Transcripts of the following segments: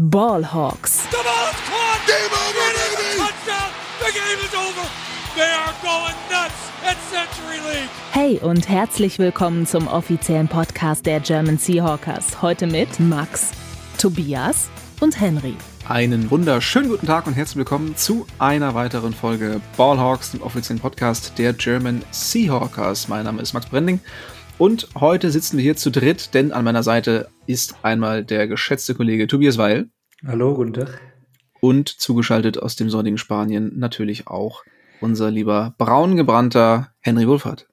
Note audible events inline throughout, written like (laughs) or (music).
Ballhawks. The ball is caught. Game over, baby. Touchdown. The game is over. They are going nuts at Century League. Hey und herzlich willkommen zum offiziellen Podcast der German Seahawkers. Heute mit Max, Tobias und Henry. Einen wunderschönen guten Tag und herzlich willkommen zu einer weiteren Folge Ballhawks, dem offiziellen Podcast der German Seahawkers. Mein Name ist Max Brending und heute sitzen wir hier zu dritt, denn an meiner Seite ist einmal der geschätzte Kollege Tobias Weil. Hallo, guten Tag. Und zugeschaltet aus dem sonnigen Spanien natürlich auch unser lieber braun gebrannter Henry Wohlfahrt.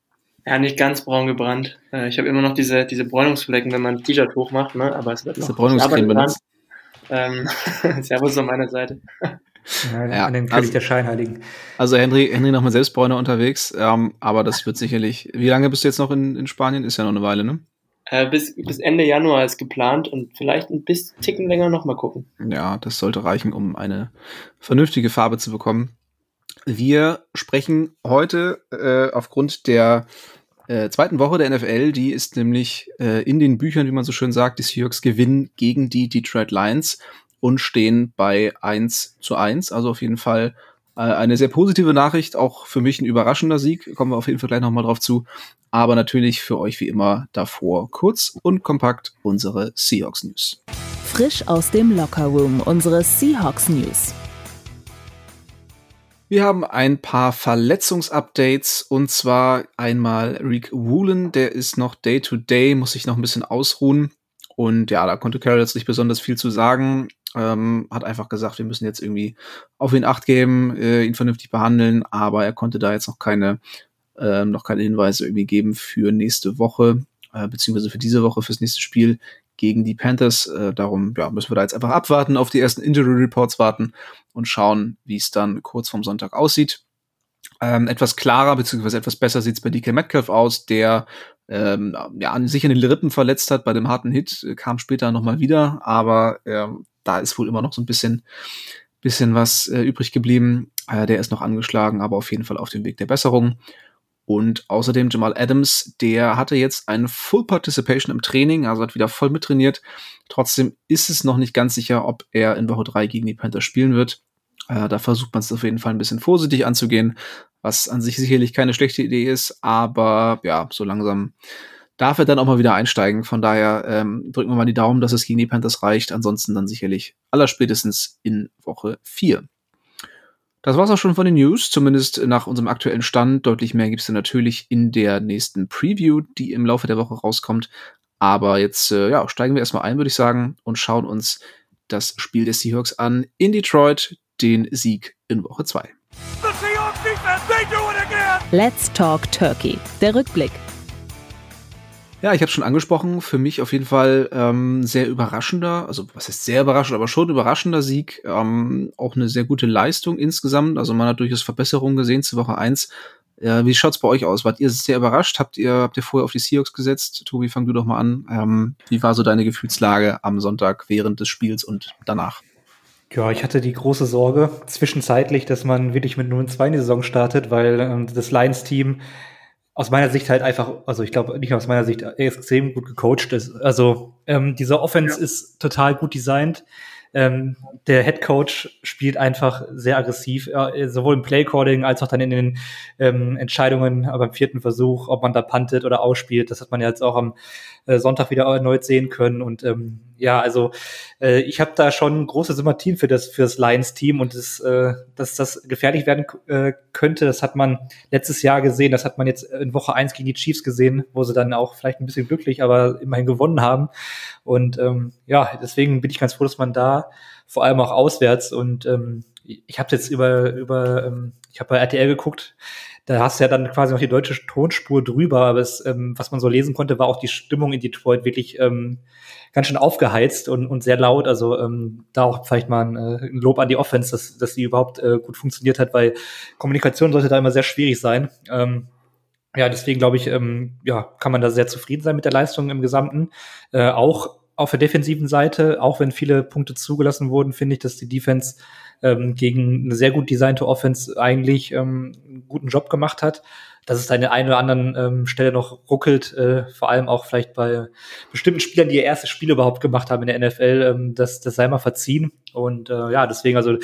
Ja, nicht ganz braun gebrannt. Äh, Ich habe immer noch diese, diese Bräunungsflecken, wenn man ein T-Shirt hochmacht, ne? aber es wird Diese noch. Bräunungscreme Ich arbeite benutzt. Ähm, (laughs) Servus an meiner Seite. Ja, Ja, an den König also- der Scheinheiligen. Also Henry, Henry noch mal selbst Bräuner unterwegs, ähm, aber das wird sicherlich. Wie lange bist du jetzt noch in, in Spanien? Ist ja noch eine Weile, ne? Äh, bis, bis Ende Januar ist geplant und vielleicht ein bisschen Ticken länger noch mal gucken. Ja, das sollte reichen, um eine vernünftige Farbe zu bekommen. Wir sprechen heute äh, aufgrund der äh, zweiten Woche der NFL, die ist nämlich äh, in den Büchern, wie man so schön sagt, die Seahawks gewinnen gegen die Detroit Lions und stehen bei 1 zu 1. Also auf jeden Fall äh, eine sehr positive Nachricht, auch für mich ein überraschender Sieg. Kommen wir auf jeden Fall gleich nochmal drauf zu. Aber natürlich für euch wie immer davor kurz und kompakt unsere Seahawks News. Frisch aus dem Lockerroom unsere Seahawks News. Wir haben ein paar Verletzungsupdates und zwar einmal Reek Woolen, der ist noch Day-to-Day, muss sich noch ein bisschen ausruhen. Und ja, da konnte Carroll jetzt nicht besonders viel zu sagen. Ähm, hat einfach gesagt, wir müssen jetzt irgendwie auf ihn Acht geben, äh, ihn vernünftig behandeln, aber er konnte da jetzt noch keine, ähm, noch keine Hinweise irgendwie geben für nächste Woche, äh, beziehungsweise für diese Woche, fürs nächste Spiel gegen die Panthers. Äh, darum ja, müssen wir da jetzt einfach abwarten, auf die ersten Injury Reports warten und schauen, wie es dann kurz vorm Sonntag aussieht. Ähm, etwas klarer beziehungsweise etwas besser sieht es bei DK Metcalf aus, der ähm, ja, sich an den Rippen verletzt hat bei dem harten Hit, äh, kam später nochmal wieder, aber ähm, da ist wohl immer noch so ein bisschen, bisschen was äh, übrig geblieben. Äh, der ist noch angeschlagen, aber auf jeden Fall auf dem Weg der Besserung. Und außerdem Jamal Adams, der hatte jetzt eine Full Participation im Training, also hat wieder voll mittrainiert. Trotzdem ist es noch nicht ganz sicher, ob er in Woche 3 gegen die Panthers spielen wird. Äh, da versucht man es auf jeden Fall ein bisschen vorsichtig anzugehen, was an sich sicherlich keine schlechte Idee ist, aber ja, so langsam darf er dann auch mal wieder einsteigen. Von daher ähm, drücken wir mal die Daumen, dass es gegen die Panthers reicht. Ansonsten dann sicherlich allerspätestens in Woche 4. Das war's auch schon von den News, zumindest nach unserem aktuellen Stand. Deutlich mehr gibt's dann natürlich in der nächsten Preview, die im Laufe der Woche rauskommt. Aber jetzt äh, ja, steigen wir erstmal ein, würde ich sagen, und schauen uns das Spiel der Seahawks an in Detroit, den Sieg in Woche 2. The Seahawks defense, they do it again. Let's Talk Turkey. Der Rückblick. Ja, ich habe schon angesprochen, für mich auf jeden Fall ähm, sehr überraschender, also was heißt sehr überraschend, aber schon überraschender Sieg, ähm, auch eine sehr gute Leistung insgesamt, also man hat durchaus Verbesserungen gesehen zu Woche 1. Äh, wie schaut's bei euch aus? Wart ihr sehr überrascht? Habt ihr, habt ihr vorher auf die Seahawks gesetzt? Tobi, fang du doch mal an. Ähm, wie war so deine Gefühlslage am Sonntag während des Spiels und danach? Ja, ich hatte die große Sorge zwischenzeitlich, dass man wirklich mit 0 2 in die Saison startet, weil ähm, das Lions-Team aus meiner Sicht halt einfach, also ich glaube nicht nur aus meiner Sicht, extrem gut gecoacht ist. Also ähm, diese Offense ist total gut designt. Ähm, der Head Coach spielt einfach sehr aggressiv, äh, sowohl im Playcalling als auch dann in den ähm, Entscheidungen aber beim vierten Versuch, ob man da puntet oder ausspielt. Das hat man ja jetzt auch am äh, Sonntag wieder erneut sehen können. Und ähm, ja, also äh, ich habe da schon große Sympathien für das für das Lions-Team und das, äh, dass das gefährlich werden äh, könnte, das hat man letztes Jahr gesehen, das hat man jetzt in Woche eins gegen die Chiefs gesehen, wo sie dann auch vielleicht ein bisschen glücklich, aber immerhin gewonnen haben. Und ähm, ja, deswegen bin ich ganz froh, dass man da vor allem auch auswärts und ähm, ich habe jetzt über über ähm, ich habe bei RTL geguckt, da hast du ja dann quasi noch die deutsche Tonspur drüber, aber es, ähm, was man so lesen konnte, war auch die Stimmung in Detroit wirklich ähm, ganz schön aufgeheizt und, und sehr laut. Also ähm, da auch vielleicht mal ein, äh, ein Lob an die Offense, dass, dass die überhaupt äh, gut funktioniert hat, weil Kommunikation sollte da immer sehr schwierig sein. Ähm, ja, deswegen glaube ich, ähm, ja, kann man da sehr zufrieden sein mit der Leistung im Gesamten. Äh, auch auf der defensiven Seite, auch wenn viele Punkte zugelassen wurden, finde ich, dass die Defense ähm, gegen eine sehr gut designte Offense eigentlich ähm, einen guten Job gemacht hat. dass es an der einen oder anderen ähm, Stelle noch ruckelt, äh, vor allem auch vielleicht bei bestimmten Spielern, die ihr erstes Spiel überhaupt gemacht haben in der NFL, ähm, das, das sei mal verziehen. Und äh, ja, deswegen, also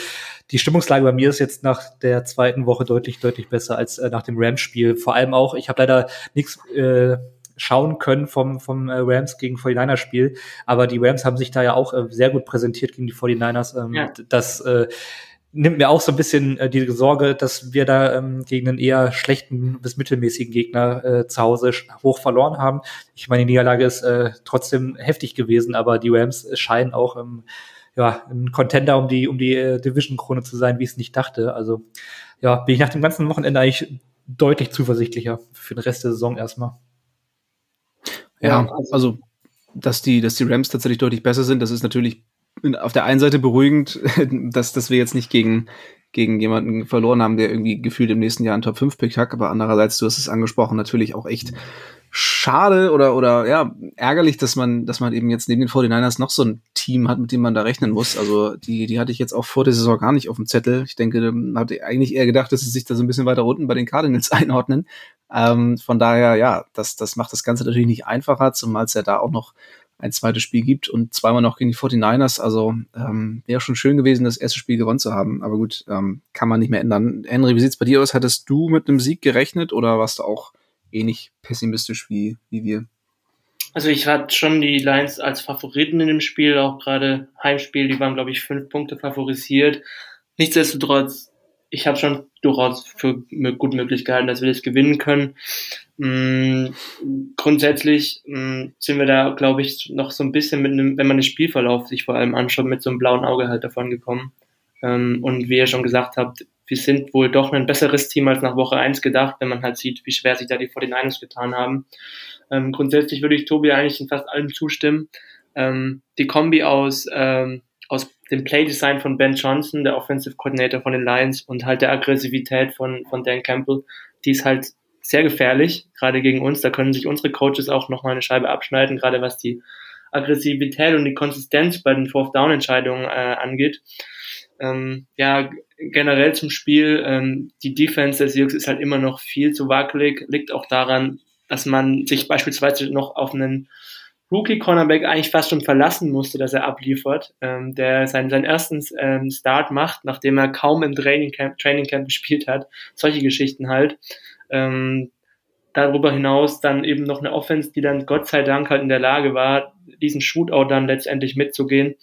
die Stimmungslage bei mir ist jetzt nach der zweiten Woche deutlich, deutlich besser als äh, nach dem Rams-Spiel. Vor allem auch, ich habe leider nichts äh, schauen können vom, vom äh, Rams gegen 49ers Spiel. Aber die Rams haben sich da ja auch äh, sehr gut präsentiert gegen die 49ers. Ähm, ja. Das äh, nimmt mir auch so ein bisschen äh, die Sorge, dass wir da ähm, gegen einen eher schlechten bis mittelmäßigen Gegner äh, zu Hause hoch verloren haben. Ich meine, die Niederlage ist äh, trotzdem heftig gewesen, aber die Rams scheinen auch ähm, ja, ein Contender um die, um die äh, Division-Krone zu sein, wie ich es nicht dachte. Also ja, bin ich nach dem ganzen Wochenende eigentlich deutlich zuversichtlicher für den Rest der Saison erstmal. Ja, also, also dass die, dass die Rams tatsächlich deutlich besser sind, das ist natürlich auf der einen Seite beruhigend, (laughs) dass, dass wir jetzt nicht gegen, gegen jemanden verloren haben, der irgendwie gefühlt im nächsten Jahr einen Top 5 Pick hat, aber andererseits, du hast es angesprochen, natürlich auch echt schade oder, oder ja, ärgerlich, dass man, dass man eben jetzt neben den 49ers noch so ein Team hat, mit dem man da rechnen muss. Also die, die hatte ich jetzt auch vor der Saison gar nicht auf dem Zettel. Ich denke, hatte eigentlich eher gedacht, dass sie sich da so ein bisschen weiter unten bei den Cardinals (laughs) einordnen. Ähm, von daher, ja, das, das macht das Ganze natürlich nicht einfacher, zumal es ja da auch noch ein zweites Spiel gibt und zweimal noch gegen die 49ers. Also ähm, wäre schon schön gewesen, das erste Spiel gewonnen zu haben. Aber gut, ähm, kann man nicht mehr ändern. Henry, wie sieht's bei dir aus? Hattest du mit einem Sieg gerechnet oder warst du auch ähnlich pessimistisch wie, wie wir? Also ich hatte schon die Lions als Favoriten in dem Spiel, auch gerade Heimspiel, die waren, glaube ich, fünf Punkte favorisiert. Nichtsdestotrotz ich habe schon durchaus für gut möglich gehalten, dass wir das gewinnen können. Mhm, grundsätzlich mh, sind wir da, glaube ich, noch so ein bisschen mit einem, wenn man den Spielverlauf sich vor allem anschaut, mit so einem blauen Auge halt davon gekommen. Ähm, und wie ihr schon gesagt habt, wir sind wohl doch ein besseres Team als nach Woche eins gedacht, wenn man halt sieht, wie schwer sich da die 49ers getan haben. Ähm, grundsätzlich würde ich Tobi eigentlich in fast allem zustimmen. Ähm, die Kombi aus ähm, aus dem Playdesign von Ben Johnson, der Offensive Coordinator von den Lions und halt der Aggressivität von, von Dan Campbell, die ist halt sehr gefährlich, gerade gegen uns. Da können sich unsere Coaches auch nochmal eine Scheibe abschneiden, gerade was die Aggressivität und die Konsistenz bei den Fourth Down Entscheidungen äh, angeht. Ähm, ja, generell zum Spiel, ähm, die Defense der Seahawks ist halt immer noch viel zu wackelig, liegt auch daran, dass man sich beispielsweise noch auf einen Rookie-Cornerback eigentlich fast schon verlassen musste, dass er abliefert, ähm, der seinen, seinen ersten ähm, Start macht, nachdem er kaum im Training Camp, Training Camp gespielt hat. Solche Geschichten halt. Ähm, darüber hinaus dann eben noch eine Offense, die dann Gott sei Dank halt in der Lage war, diesen Shootout dann letztendlich mitzugehen.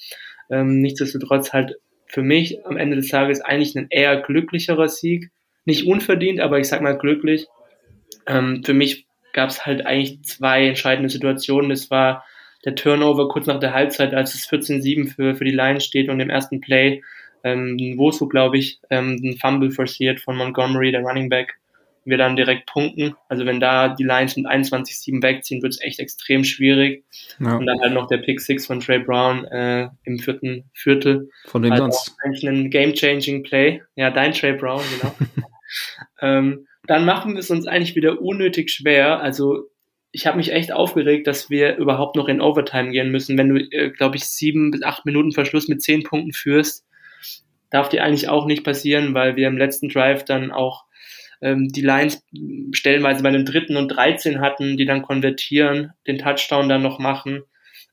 Ähm, nichtsdestotrotz halt für mich am Ende des Tages eigentlich ein eher glücklicherer Sieg. Nicht unverdient, aber ich sag mal glücklich. Ähm, für mich gab es halt eigentlich zwei entscheidende Situationen. Das war der Turnover kurz nach der Halbzeit, als es 14-7 für, für die Lions steht und im ersten Play, ähm, wo so glaube ich, ähm, ein Fumble forciert von Montgomery, der Running Back, wir dann direkt punkten. Also wenn da die Lions mit 21-7 wegziehen, wird es echt extrem schwierig. Ja. Und dann halt noch der Pick 6 von Trey Brown äh, im vierten Viertel. Von wem also sonst? Eigentlich ein game-changing Play. Ja, dein Trey Brown, genau. (laughs) ähm, dann machen wir es uns eigentlich wieder unnötig schwer. Also ich habe mich echt aufgeregt, dass wir überhaupt noch in Overtime gehen müssen. Wenn du, äh, glaube ich, sieben bis acht Minuten Verschluss mit zehn Punkten führst, darf dir eigentlich auch nicht passieren, weil wir im letzten Drive dann auch ähm, die Lines stellenweise bei dem dritten und 13 hatten, die dann konvertieren, den Touchdown dann noch machen.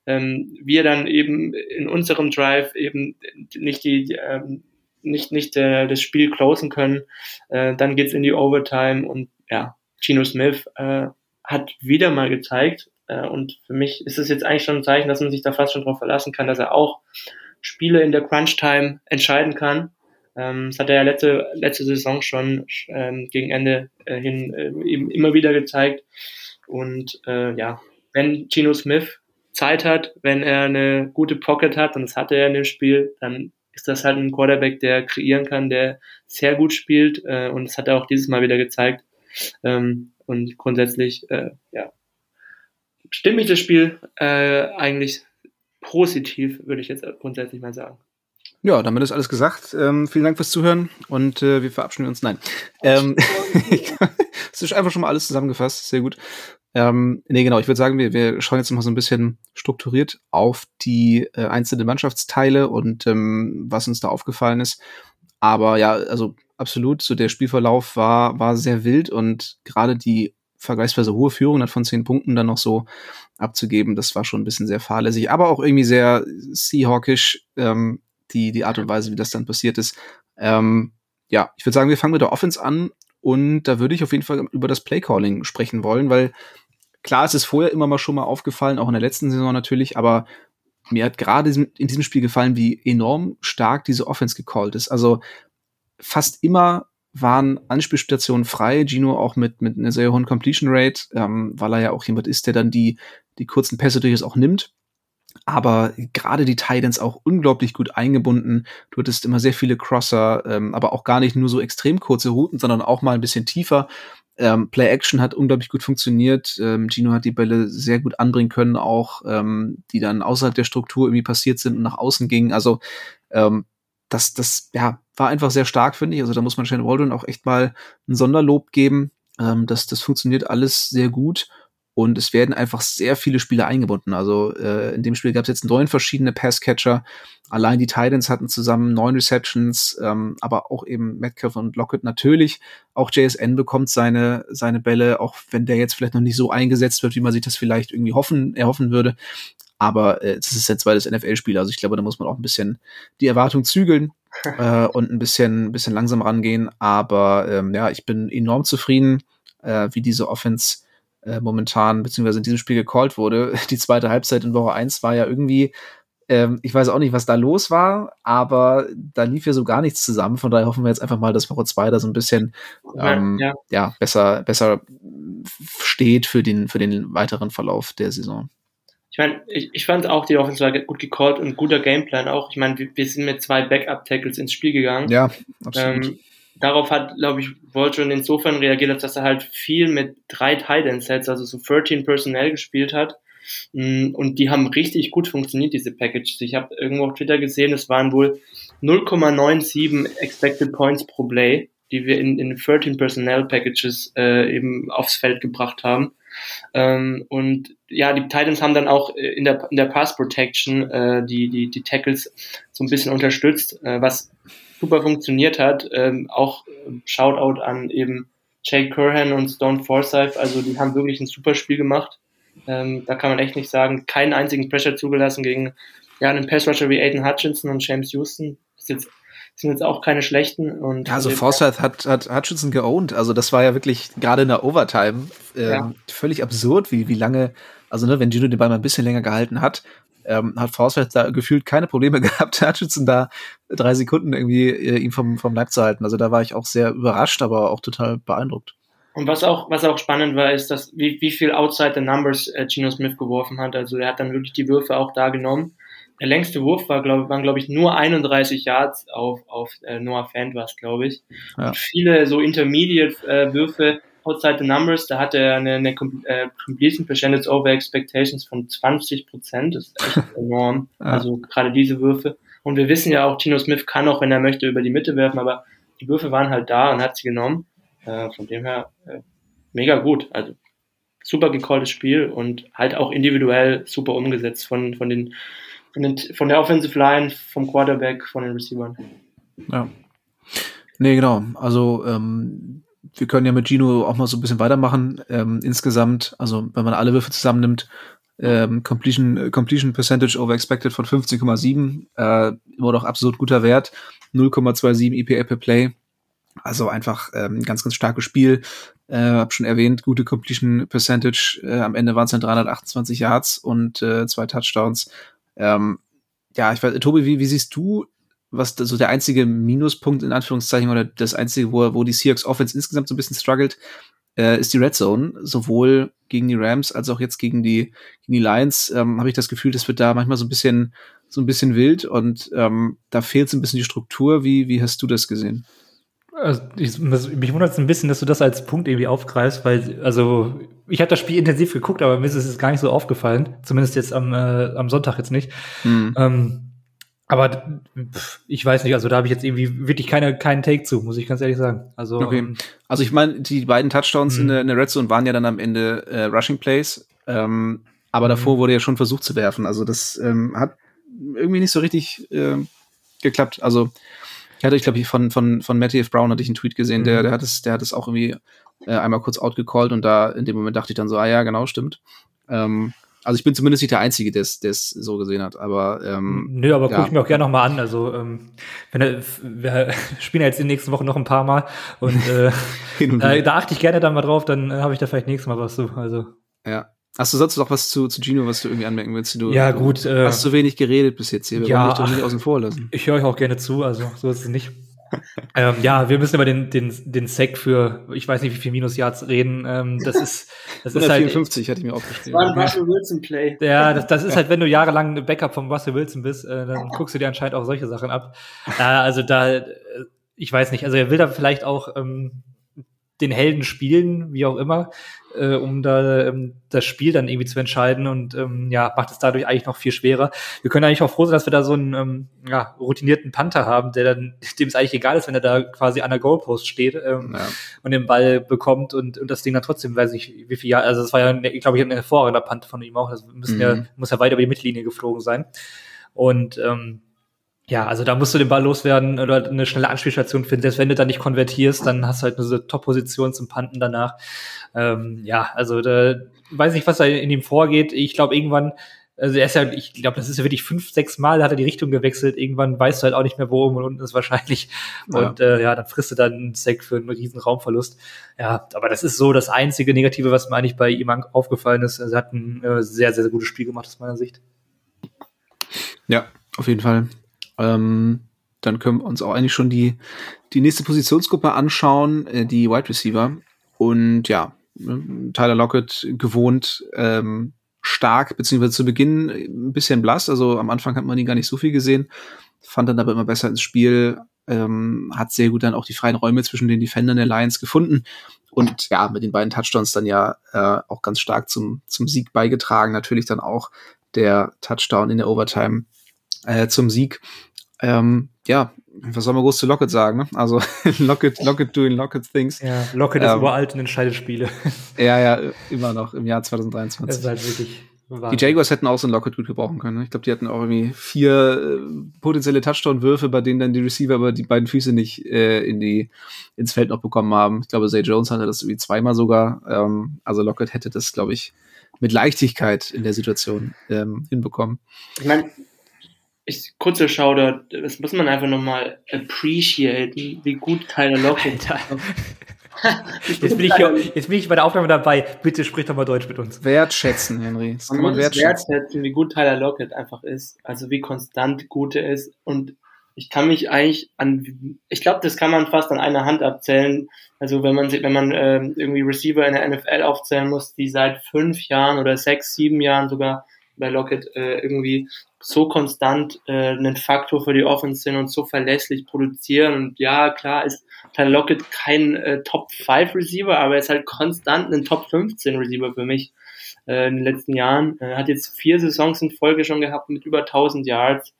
Ähm, wir dann eben in unserem Drive eben nicht die, die ähm, nicht, nicht äh, das Spiel closen können. Äh, dann geht's in die Overtime und ja, Gino Smith äh, hat wieder mal gezeigt, äh, und für mich ist es jetzt eigentlich schon ein Zeichen, dass man sich da fast schon drauf verlassen kann, dass er auch Spiele in der Crunch-Time entscheiden kann. Ähm, das hat er ja letzte, letzte Saison schon ähm, gegen Ende äh, hin äh, eben immer wieder gezeigt. Und äh, ja, wenn Gino Smith Zeit hat, wenn er eine gute Pocket hat, und das hatte er in dem Spiel, dann ist das halt ein Quarterback, der kreieren kann, der sehr gut spielt äh, und das hat er auch dieses Mal wieder gezeigt. Ähm, und grundsätzlich, äh, ja, stimmt mich das Spiel äh, eigentlich positiv, würde ich jetzt grundsätzlich mal sagen. Ja, damit ist alles gesagt. Ähm, vielen Dank fürs Zuhören und äh, wir verabschieden uns. Nein. Ähm, (laughs) es ist einfach schon mal alles zusammengefasst. Sehr gut. Ähm, nee, genau, ich würde sagen, wir, wir schauen jetzt mal so ein bisschen strukturiert auf die äh, einzelnen Mannschaftsteile und ähm, was uns da aufgefallen ist. Aber ja, also absolut. So der Spielverlauf war, war sehr wild und gerade die vergleichsweise hohe Führung dann von zehn Punkten dann noch so abzugeben, das war schon ein bisschen sehr fahrlässig, aber auch irgendwie sehr Seahawkisch, ähm, die, die Art und Weise, wie das dann passiert ist. Ähm, ja, ich würde sagen, wir fangen mit der Offense an und da würde ich auf jeden Fall über das Playcalling sprechen wollen, weil klar, es ist vorher immer mal schon mal aufgefallen, auch in der letzten Saison natürlich, aber mir hat gerade in diesem Spiel gefallen, wie enorm stark diese Offense gecallt ist. Also fast immer waren Anspielstationen frei, Gino auch mit, mit einer sehr hohen Completion Rate, ähm, weil er ja auch jemand ist, der dann die, die kurzen Pässe durchaus auch nimmt. Aber gerade die Titans auch unglaublich gut eingebunden. Du hattest immer sehr viele Crosser, ähm, aber auch gar nicht nur so extrem kurze Routen, sondern auch mal ein bisschen tiefer. Ähm, Play Action hat unglaublich gut funktioniert. Ähm, Gino hat die Bälle sehr gut anbringen können, auch ähm, die dann außerhalb der Struktur irgendwie passiert sind und nach außen gingen. Also ähm, das, das ja, war einfach sehr stark, finde ich. Also da muss man Shane Waldron auch echt mal ein Sonderlob geben. Ähm, das, das funktioniert alles sehr gut. Und es werden einfach sehr viele Spiele eingebunden. Also äh, in dem Spiel gab es jetzt neun verschiedene Passcatcher. Allein die Titans hatten zusammen neun Receptions, ähm, aber auch eben Metcalf und Lockett natürlich. Auch JSN bekommt seine, seine Bälle, auch wenn der jetzt vielleicht noch nicht so eingesetzt wird, wie man sich das vielleicht irgendwie hoffen, erhoffen würde. Aber äh, es ist jetzt zweites NFL-Spiel, also ich glaube, da muss man auch ein bisschen die Erwartung zügeln (laughs) äh, und ein bisschen, ein bisschen langsam rangehen. Aber ähm, ja, ich bin enorm zufrieden, äh, wie diese Offense äh, momentan, beziehungsweise in diesem Spiel gecallt wurde. (laughs) Die zweite Halbzeit in Woche 1 war ja irgendwie, ähm, ich weiß auch nicht, was da los war, aber da lief ja so gar nichts zusammen. Von daher hoffen wir jetzt einfach mal, dass Woche 2 da so ein bisschen ähm, ja. ja, besser, besser steht für den, für den weiteren Verlauf der Saison ich meine, ich, ich fand auch die Offense war gut gecallt und guter Gameplan auch. Ich meine, wir, wir sind mit zwei Backup-Tackles ins Spiel gegangen. Ja, absolut. Ähm, darauf hat, glaube ich, Voltron insofern reagiert, dass er halt viel mit drei Tight Sets, also so 13 Personnel gespielt hat. Mm, und die haben richtig gut funktioniert, diese Packages. Ich habe irgendwo auf Twitter gesehen, es waren wohl 0,97 Expected Points pro Play, die wir in, in 13 Personnel Packages äh, eben aufs Feld gebracht haben. Ähm, und ja, die Titans haben dann auch äh, in der, in der Pass Protection äh, die, die, die Tackles so ein bisschen unterstützt, äh, was super funktioniert hat. Ähm, auch äh, Shoutout an eben Jake Curhan und Stone Forsyth, also die haben wirklich ein super Spiel gemacht. Ähm, da kann man echt nicht sagen, keinen einzigen Pressure zugelassen gegen ja, einen Pass Rusher wie Aiden Hutchinson und James Houston. Das jetzt sind jetzt auch keine schlechten. Und also Forsyth hat, hat Hutchinson geowned. Also das war ja wirklich gerade in der Overtime ähm, ja. völlig absurd, wie, wie lange, also ne, wenn Gino den Ball mal ein bisschen länger gehalten hat, ähm, hat Forsyth da gefühlt keine Probleme (laughs) gehabt, Hutchinson da drei Sekunden irgendwie äh, ihm vom, vom Leib zu halten. Also da war ich auch sehr überrascht, aber auch total beeindruckt. Und was auch, was auch spannend war, ist, dass wie, wie viel Outside the Numbers äh, Gino Smith geworfen hat. Also er hat dann wirklich die Würfe auch da genommen der längste Wurf war, glaub, waren, glaube ich, nur 31 Yards auf, auf äh, Noah Fant war es, glaube ich. Ja. Und viele so Intermediate-Würfe äh, outside the numbers, da hat er eine, eine äh, Completion Percentage over Expectations von 20 Prozent. Das ist echt (laughs) enorm. Also gerade diese Würfe. Und wir wissen ja auch, Tino Smith kann auch, wenn er möchte, über die Mitte werfen, aber die Würfe waren halt da und hat sie genommen. Äh, von dem her äh, mega gut. Also super gecalltes Spiel und halt auch individuell super umgesetzt von, von den von, den, von der Offensive Line, vom Quarterback, von den Receivern. Ja. Nee, genau. Also ähm, wir können ja mit Gino auch mal so ein bisschen weitermachen. Ähm, insgesamt, also wenn man alle Würfe zusammennimmt, ähm, Completion, Completion Percentage over expected von 15,7, äh, immer noch absolut guter Wert. 0,27 EPA per Play. Also einfach ähm, ganz, ganz starkes Spiel. Äh, hab schon erwähnt, gute Completion Percentage. Äh, am Ende waren es dann 328 Yards und äh, zwei Touchdowns. Ähm, ja, ich weiß, Tobi, wie, wie siehst du, was so der einzige Minuspunkt in Anführungszeichen oder das einzige, wo, wo die Seahawks Offense insgesamt so ein bisschen struggelt, äh, ist die Red Zone. Sowohl gegen die Rams als auch jetzt gegen die, gegen die Lions ähm, habe ich das Gefühl, das wird da manchmal so ein bisschen, so ein bisschen wild und ähm, da fehlt so ein bisschen die Struktur. Wie, wie hast du das gesehen? Also ich, mich wundert es ein bisschen, dass du das als Punkt irgendwie aufgreifst, weil, also, ich habe das Spiel intensiv geguckt, aber mir ist es gar nicht so aufgefallen. Zumindest jetzt am, äh, am Sonntag jetzt nicht. Mhm. Ähm, aber pff, ich weiß nicht, also da habe ich jetzt irgendwie wirklich keine, keinen Take zu, muss ich ganz ehrlich sagen. Also, okay. ähm, also ich meine, die beiden Touchdowns in mhm. der, in der Red Zone waren ja dann am Ende äh, Rushing Plays, ähm, aber davor mhm. wurde ja schon versucht zu werfen. Also das ähm, hat irgendwie nicht so richtig äh, geklappt. Also Ich hatte, ich glaube, von, von, von Matthew F. Brown hatte ich einen Tweet gesehen, mhm. der, der hat es, der hat es auch irgendwie äh, einmal kurz outgecallt und da in dem Moment dachte ich dann so, ah ja, genau, stimmt. Ähm, also ich bin zumindest nicht der Einzige, der es so gesehen hat. Aber ähm, nö, aber ja. gucke ich mir auch gerne nochmal an. Also ähm, wenn wir spielen ja jetzt in den nächsten Wochen noch ein paar Mal und äh, (laughs) da, da achte ich gerne dann mal drauf, dann äh, habe ich da vielleicht nächstes Mal was zu. Also ja. Hast du sonst noch was zu, zu Gino, was du irgendwie anmerken willst? Du, ja, gut. Du äh, hast zu wenig geredet bis jetzt hier. Wir ja, wollen dich doch nicht außen vor lassen. Ich höre euch auch gerne zu, also so ist es nicht ähm, ja, wir müssen über den, den, den Sec für, ich weiß nicht, wie viel Minus-Yards reden. Ähm, das ist, das ist halt. 54 hatte ich mir aufgeschrieben. Das war ein Russell Wilson Play. Ja, das, das ist halt, wenn du jahrelang ein Backup vom Russell Wilson bist, äh, dann guckst du dir anscheinend auch solche Sachen ab. Äh, also da, äh, ich weiß nicht, also er will da vielleicht auch ähm, den Helden spielen, wie auch immer, äh, um da ähm, das Spiel dann irgendwie zu entscheiden und ähm, ja, macht es dadurch eigentlich noch viel schwerer. Wir können eigentlich auch froh sein, dass wir da so einen ähm, ja, routinierten Panther haben, der dann, (laughs) dem es eigentlich egal ist, wenn er da quasi an der Goalpost steht ähm, ja. und den Ball bekommt und, und das Ding dann trotzdem, weiß ich, wie viel Jahre, also das war ja, glaube ich, ein hervorragender Panther von ihm auch, das müssen mhm. ja, muss ja weiter über die Mittellinie geflogen sein. Und ähm, ja, also da musst du den Ball loswerden oder eine schnelle Anspielstation finden. Selbst wenn du da nicht konvertierst, dann hast du halt nur so Top-Position zum Panten danach. Ähm, ja, also da weiß nicht, was da in ihm vorgeht. Ich glaube, irgendwann, also er ist ja, ich glaube, das ist ja wirklich fünf, sechs Mal hat er die Richtung gewechselt. Irgendwann weißt du halt auch nicht mehr, wo oben und unten ist wahrscheinlich. Ja. Und äh, ja, dann frisst du dann einen Sack für einen riesen Raumverlust. Ja, aber das ist so das einzige Negative, was mir eigentlich bei ihm aufgefallen ist. Also er hat ein äh, sehr, sehr, sehr gutes Spiel gemacht, aus meiner Sicht. Ja, auf jeden Fall. Ähm, dann können wir uns auch eigentlich schon die, die nächste Positionsgruppe anschauen, äh, die Wide Receiver. Und ja, ne, Tyler Lockett gewohnt ähm, stark, beziehungsweise zu Beginn ein bisschen blass. Also am Anfang hat man ihn gar nicht so viel gesehen, fand dann aber immer besser ins Spiel, ähm, hat sehr gut dann auch die freien Räume zwischen den Defendern der Lions gefunden. Und ja, mit den beiden Touchdowns dann ja äh, auch ganz stark zum, zum Sieg beigetragen. Natürlich dann auch der Touchdown in der Overtime äh, zum Sieg. Ähm, ja, was soll man groß zu Lockett sagen? Ne? Also (laughs) Lockett, Lockett doing Lockett things. Ja, Lockett ähm, ist überalt und entscheidet Spiele. (laughs) ja, ja, immer noch im Jahr 2023. Das ist halt wirklich die Jaguars hätten auch so einen Lockett gut gebrauchen können. Ne? Ich glaube, die hatten auch irgendwie vier äh, potenzielle Touchdown-Würfe, bei denen dann die Receiver aber die beiden Füße nicht äh, in die, ins Feld noch bekommen haben. Ich glaube, Zay Jones hatte das irgendwie zweimal sogar. Ähm, also Lockett hätte das, glaube ich, mit Leichtigkeit in der Situation ähm, hinbekommen. Ich meine, ich, kurzer Shoutout, das muss man einfach nochmal appreciaten, wie gut Tyler Lockett. (laughs) jetzt, bin ich hier, jetzt bin ich bei der Aufnahme dabei. Bitte sprich doch mal Deutsch mit uns. Wertschätzen, Henry. Das man, muss wertschätzen. wertschätzen, wie gut Tyler Lockett einfach ist. Also wie konstant gut er ist. Und ich kann mich eigentlich an, ich glaube, das kann man fast an einer Hand abzählen. Also wenn man wenn man äh, irgendwie Receiver in der NFL aufzählen muss, die seit fünf Jahren oder sechs, sieben Jahren sogar bei Lockett äh, irgendwie so konstant äh, ein Faktor für die Offense sind und so verlässlich produzieren. Und ja, klar ist Tyler Lockett kein äh, Top 5 Receiver, aber er ist halt konstant ein Top 15 Receiver für mich äh, in den letzten Jahren. Er hat jetzt vier Saisons in Folge schon gehabt mit über 1000 Yards.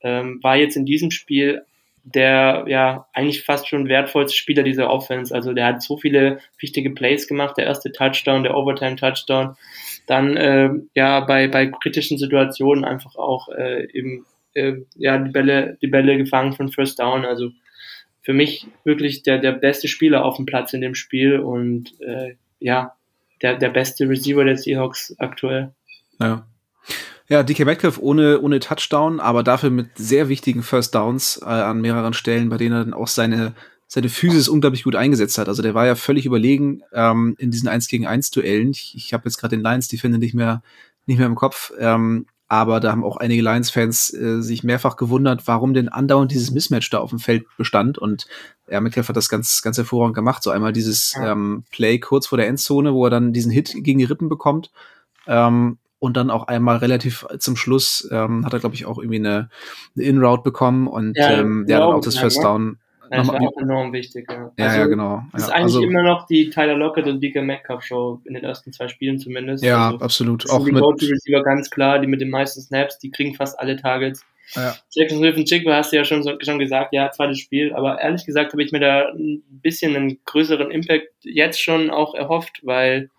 Ähm, war jetzt in diesem Spiel der ja eigentlich fast schon wertvollste Spieler dieser Offense. Also der hat so viele wichtige Plays gemacht. Der erste Touchdown, der Overtime Touchdown dann äh, ja bei, bei kritischen Situationen einfach auch äh, eben äh, ja die Bälle die Bälle gefangen von First Down. Also für mich wirklich der der beste Spieler auf dem Platz in dem Spiel und äh, ja der der beste Receiver der Seahawks aktuell. Ja. Ja, DK Metcalf ohne, ohne Touchdown, aber dafür mit sehr wichtigen First Downs äh, an mehreren Stellen, bei denen er dann auch seine seine Physis unglaublich gut eingesetzt hat. Also der war ja völlig überlegen ähm, in diesen 1 gegen 1 Duellen. Ich, ich habe jetzt gerade den Lions Defender nicht mehr nicht mehr im Kopf, ähm, aber da haben auch einige Lions-Fans äh, sich mehrfach gewundert, warum denn andauernd dieses Mismatch da auf dem Feld bestand. Und ja, Metcalf hat das ganz, ganz hervorragend gemacht. So einmal dieses ähm, Play kurz vor der Endzone, wo er dann diesen Hit gegen die Rippen bekommt. Ähm, und dann auch einmal relativ zum Schluss ähm, hat er, glaube ich, auch irgendwie eine, eine In-Route bekommen und ja, ähm, der hat auch das First Down das war auch enorm wichtig, ja. Ja, also, ja genau. Das ist eigentlich also, immer noch die Tyler Lockett und DK Metcalf Show in den ersten zwei Spielen zumindest. Ja, also, absolut. auch die go receiver ganz klar, die mit den meisten Snaps, die kriegen fast alle Targets. Ja. Jackson und Chigba hast du ja schon, schon gesagt, ja, zweites Spiel, aber ehrlich gesagt habe ich mir da ein bisschen einen größeren Impact jetzt schon auch erhofft, weil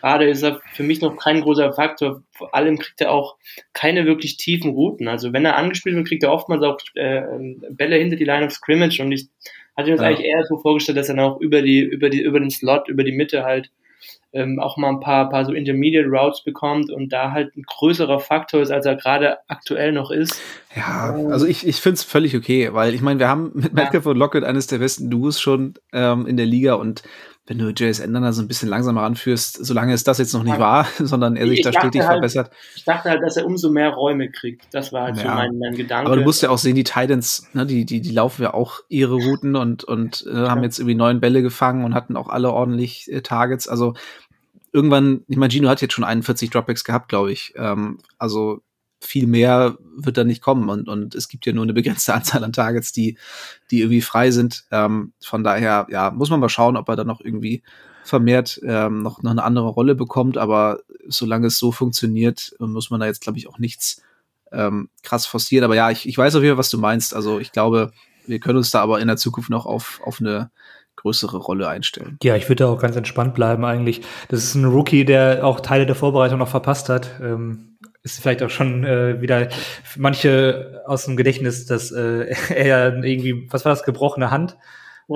gerade ist er für mich noch kein großer Faktor. Vor allem kriegt er auch keine wirklich tiefen Routen. Also wenn er angespielt wird, kriegt er oftmals auch äh, Bälle hinter die Line of Scrimmage und ich hatte mir das ja. eigentlich eher so vorgestellt, dass er dann auch über die, über die, über den Slot, über die Mitte halt ähm, auch mal ein paar, paar so Intermediate Routes bekommt und da halt ein größerer Faktor ist, als er gerade aktuell noch ist. Ja, also ich, ich finde es völlig okay, weil ich meine, wir haben mit Metcalf ja. und Lockett eines der besten Duos schon ähm, in der Liga und wenn du JSN dann so ein bisschen langsamer ranführst, solange es das jetzt noch nicht ja. war, (laughs) sondern er sich ich da stetig halt, verbessert. Ich dachte halt, dass er umso mehr Räume kriegt. Das war halt ja. so mein, mein Gedanke. Aber du musst ja auch sehen, die Titans, ne, die, die, die laufen ja auch ihre Routen und, und äh, haben jetzt irgendwie neun Bälle gefangen und hatten auch alle ordentlich äh, Targets. Also irgendwann, ich meine, Gino hat jetzt schon 41 Dropbacks gehabt, glaube ich. Ähm, also viel mehr wird da nicht kommen und, und es gibt ja nur eine begrenzte (laughs) Anzahl an Targets, die, die irgendwie frei sind. Ähm, von daher, ja, muss man mal schauen, ob er da noch irgendwie vermehrt ähm, noch, noch eine andere Rolle bekommt, aber solange es so funktioniert, muss man da jetzt, glaube ich, auch nichts ähm, krass forcieren. Aber ja, ich, ich weiß auf jeden Fall, was du meinst. Also ich glaube, wir können uns da aber in der Zukunft noch auf, auf eine größere Rolle einstellen. Ja, ich würde da auch ganz entspannt bleiben eigentlich. Das ist ein Rookie, der auch Teile der Vorbereitung noch verpasst hat. Ähm, ist vielleicht auch schon äh, wieder manche aus dem Gedächtnis, dass äh, (laughs) er irgendwie, was war das, gebrochene Hand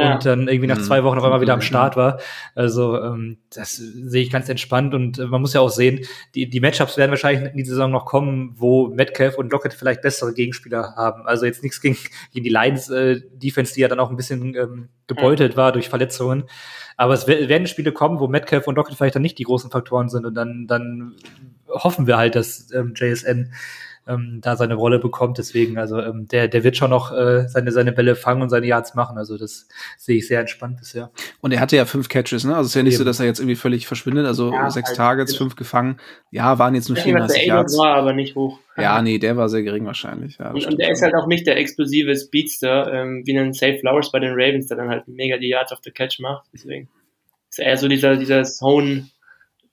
ja. und dann irgendwie nach zwei mhm. Wochen auf einmal wieder am Start war. Also ähm, das sehe ich ganz entspannt und äh, man muss ja auch sehen, die, die Matchups werden wahrscheinlich in die Saison noch kommen, wo Metcalf und Lockett vielleicht bessere Gegenspieler haben. Also jetzt nichts gegen, gegen die Lions äh, Defense, die ja dann auch ein bisschen ähm, gebeutelt war durch Verletzungen. Aber es werden Spiele kommen, wo Metcalf und Lockett vielleicht dann nicht die großen Faktoren sind und dann, dann hoffen wir halt, dass ähm, JSN ähm, da seine Rolle bekommt. Deswegen, also ähm, der, der wird schon noch äh, seine, seine Bälle fangen und seine Yards machen. Also das sehe ich sehr entspannt bisher. Und er hatte ja fünf Catches, ne? Also es ist ja nicht Eben. so, dass er jetzt irgendwie völlig verschwindet. Also ja, sechs halt Targets, fünf gefangen. Ja, waren jetzt nur 34 Yards. war aber nicht hoch. Ja, nee, der war sehr gering wahrscheinlich. Ja, und, und der ist halt auch nicht der explosive Speedster, ähm, wie ein Safe Flowers bei den Ravens, der dann halt mega die Yards auf the Catch macht. Deswegen ist er so dieser, dieser Zone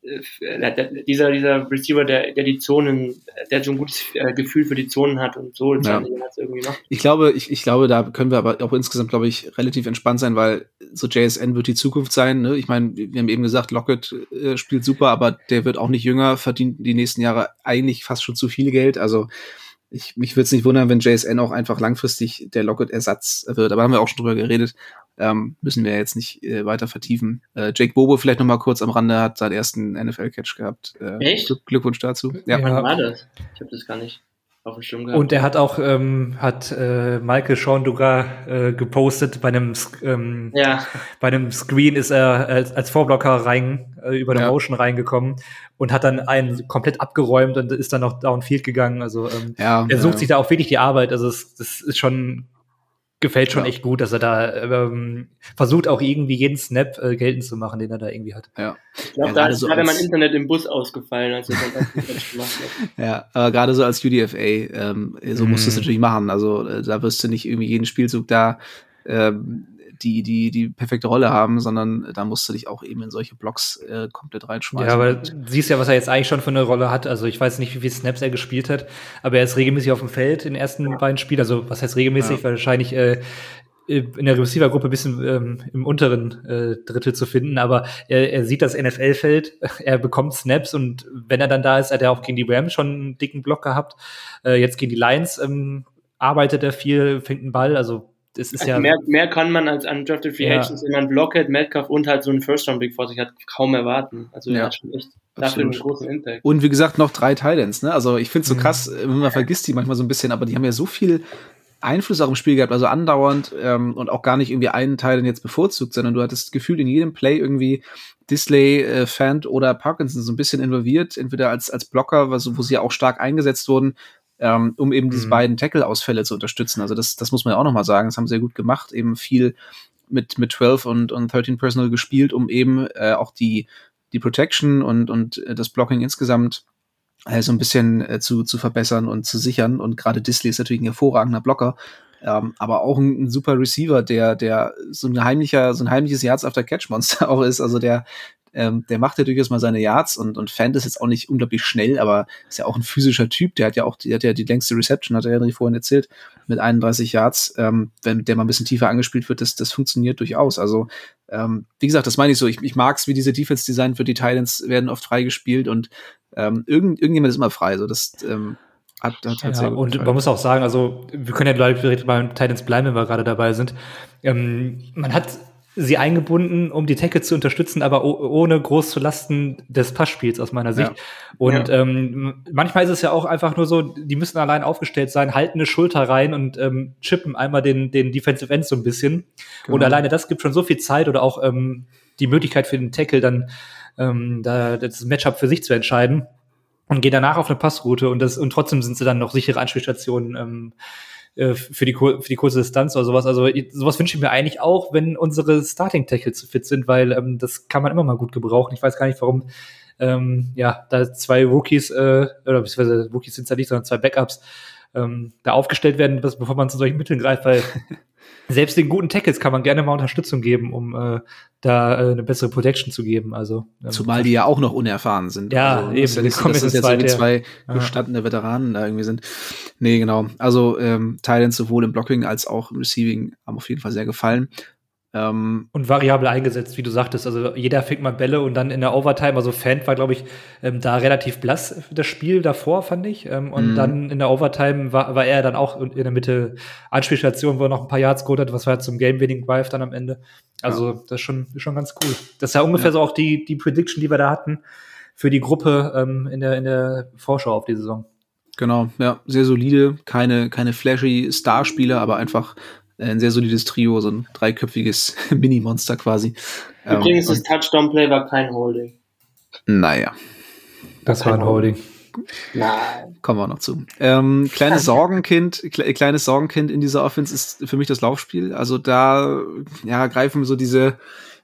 äh, dieser, dieser Receiver, der, der die Zonen, der so ein gutes äh, Gefühl für die Zonen hat und so ja. irgendwie macht. Ich glaube, ich, ich glaube, da können wir aber auch insgesamt, glaube ich, relativ entspannt sein, weil so JSN wird die Zukunft sein. Ne? Ich meine, wir haben eben gesagt, Lockett äh, spielt super, aber der wird auch nicht jünger, verdient die nächsten Jahre eigentlich fast schon zu viel Geld. Also ich, mich würde es nicht wundern, wenn JSN auch einfach langfristig der Lockett-Ersatz wird. Aber haben wir auch schon drüber geredet. Ähm, müssen wir jetzt nicht äh, weiter vertiefen. Äh, Jake Bobo vielleicht noch mal kurz am Rande hat seinen ersten NFL-Catch gehabt. Äh, Echt? Glück, Glückwunsch dazu. Ja. Wann war das? Ich habe das gar nicht auf dem Schirm gehabt. Und er hat auch ähm, hat äh, Michael Sean Dugar äh, gepostet bei einem ähm, ja. bei einem Screen ist er als, als Vorblocker rein äh, über eine ja. Motion reingekommen und hat dann einen komplett abgeräumt und ist dann noch downfield gegangen. Also ähm, ja, er sucht ja. sich da auch wirklich die Arbeit. Also es, das ist schon gefällt schon ja. echt gut, dass er da ähm, versucht auch irgendwie jeden Snap äh, geltend zu machen, den er da irgendwie hat. Ja. Ich glaube, ja, da ist so gerade mein Internet im Bus ausgefallen, als er das gemacht hat. (laughs) Ja, aber gerade so als UDFA, ähm, so mhm. musst du es natürlich machen. Also äh, da wirst du nicht irgendwie jeden Spielzug da ähm, die, die, die perfekte Rolle haben, sondern da musst du dich auch eben in solche Blocks äh, komplett reinschmeißen. Ja, aber du siehst ja, was er jetzt eigentlich schon für eine Rolle hat. Also ich weiß nicht, wie viele Snaps er gespielt hat, aber er ist regelmäßig auf dem Feld in den ersten ja. beiden Spielen. Also was heißt regelmäßig? Ja. Wahrscheinlich äh, in der Receiver-Gruppe ein bisschen ähm, im unteren äh, Drittel zu finden, aber er, er sieht das NFL-Feld, (laughs) er bekommt Snaps und wenn er dann da ist, hat er auch gegen die Rams schon einen dicken Block gehabt. Äh, jetzt gegen die Lions ähm, arbeitet er viel, fängt einen Ball, also das ist also ja. Mehr, mehr kann man als undrafted Free ja. Agents, wenn man Blockhead, Metcalf und halt so einen First-Round-Big vor sich hat, kaum erwarten. Also, ja, hat schon echt dafür einen großen Impact. Und wie gesagt, noch drei Titans, ne? Also, ich finde es so mhm. krass, man vergisst die manchmal so ein bisschen, aber die haben ja so viel Einfluss auch im Spiel gehabt, also andauernd ähm, und auch gar nicht irgendwie einen Teil jetzt bevorzugt, sondern du hattest gefühlt in jedem Play irgendwie Disley, äh, Fant oder Parkinson so ein bisschen involviert, entweder als, als Blocker, was, wo sie auch stark eingesetzt wurden, ähm, um eben diese mhm. beiden Tackle-Ausfälle zu unterstützen. Also das, das muss man ja auch nochmal sagen. Das haben sie ja gut gemacht, eben viel mit, mit 12 und, und 13 Personal gespielt, um eben äh, auch die, die Protection und, und äh, das Blocking insgesamt äh, so ein bisschen äh, zu, zu verbessern und zu sichern. Und gerade Disley ist natürlich ein hervorragender Blocker, ähm, aber auch ein, ein, super Receiver, der, der so ein heimlicher, so ein heimliches Yards after Catch Monster (laughs) auch ist. Also der, Ähm, der macht ja durchaus mal seine Yards und, und Fant ist jetzt auch nicht unglaublich schnell, aber ist ja auch ein physischer Typ. Der hat ja auch, der hat ja die längste Reception, hat er ja vorhin erzählt, mit 31 Yards. Ähm, wenn der mal ein bisschen tiefer angespielt wird, das, das funktioniert durchaus. Also, ähm, wie gesagt, das meine ich so. Ich, ich mag's, wie diese Defense Design für die Titans werden oft freigespielt und ähm, irgend, irgendjemand ist immer frei. So, das, ähm, hat, hat, hat ja, und gefallen. man muss auch sagen, also wir können ja direkt bei Titans bleiben, wenn wir gerade dabei sind. Ähm, man hat sie eingebunden, um die Tackle zu unterstützen, aber ohne groß zu Lasten des Passspiels aus meiner Sicht. Ja. Und ja. Ähm, manchmal ist es ja auch einfach nur so, die müssen allein aufgestellt sein, halten eine Schulter rein und ähm, chippen einmal den, den Defensive End so ein bisschen. Genau. Und alleine das gibt schon so viel Zeit oder auch ähm, die Möglichkeit für den Tackle dann ähm, da das Matchup für sich zu entscheiden und gehen danach auf eine Passroute und das und trotzdem sind sie dann noch sichere Anspielstationen ähm, äh, für die, für die kurze Distanz oder sowas. Also sowas wünsche ich mir eigentlich auch, wenn unsere Starting Tackles fit sind, weil ähm, das kann man immer mal gut gebrauchen. Ich weiß gar nicht, warum ähm, ja da zwei Rookies äh, oder beziehungsweise Rookies sind es ja nicht, sondern zwei Backups ähm, da aufgestellt werden, bevor man zu solchen Mitteln greift, weil (laughs) selbst den guten Tackles kann man gerne mal Unterstützung geben, um äh, da äh, eine bessere Protection zu geben. Also ähm, zumal die ja auch noch unerfahren sind. Ja, also, eben. Das ja nicht, dass das jetzt irgendwie zwei ja. gestandene Veteranen da irgendwie sind. Nee, genau. Also ähm, Thailand sowohl im Blocking als auch im Receiving haben auf jeden Fall sehr gefallen. Ähm, und variabel eingesetzt, wie du sagtest. Also jeder fängt mal Bälle und dann in der Overtime, also Fan war, glaube ich, ähm, da relativ blass das Spiel davor, fand ich. Ähm, und mhm. dann in der Overtime war, war er dann auch in der Mitte Anspielstation, wo er noch ein paar Yards geholt hat, was war zum Game-Winning Drive dann am Ende. Also ja. das ist schon, schon ganz cool. Das ist ja ungefähr ja. so auch die, die Prediction, die wir da hatten für die Gruppe ähm, in, der, in der Vorschau auf die Saison. Genau, ja, sehr solide, keine, keine flashy Starspieler, aber einfach ein sehr solides Trio, so ein dreiköpfiges (laughs) Mini-Monster quasi. Übrigens, ähm, das Touchdown-Play war kein Holding. Naja. Das war ein Holding. Nein. Kommen wir auch noch zu. Ähm, kleines (laughs) Sorgenkind, kle kleines Sorgenkind in dieser Offense ist für mich das Laufspiel. Also da ja, greifen so diese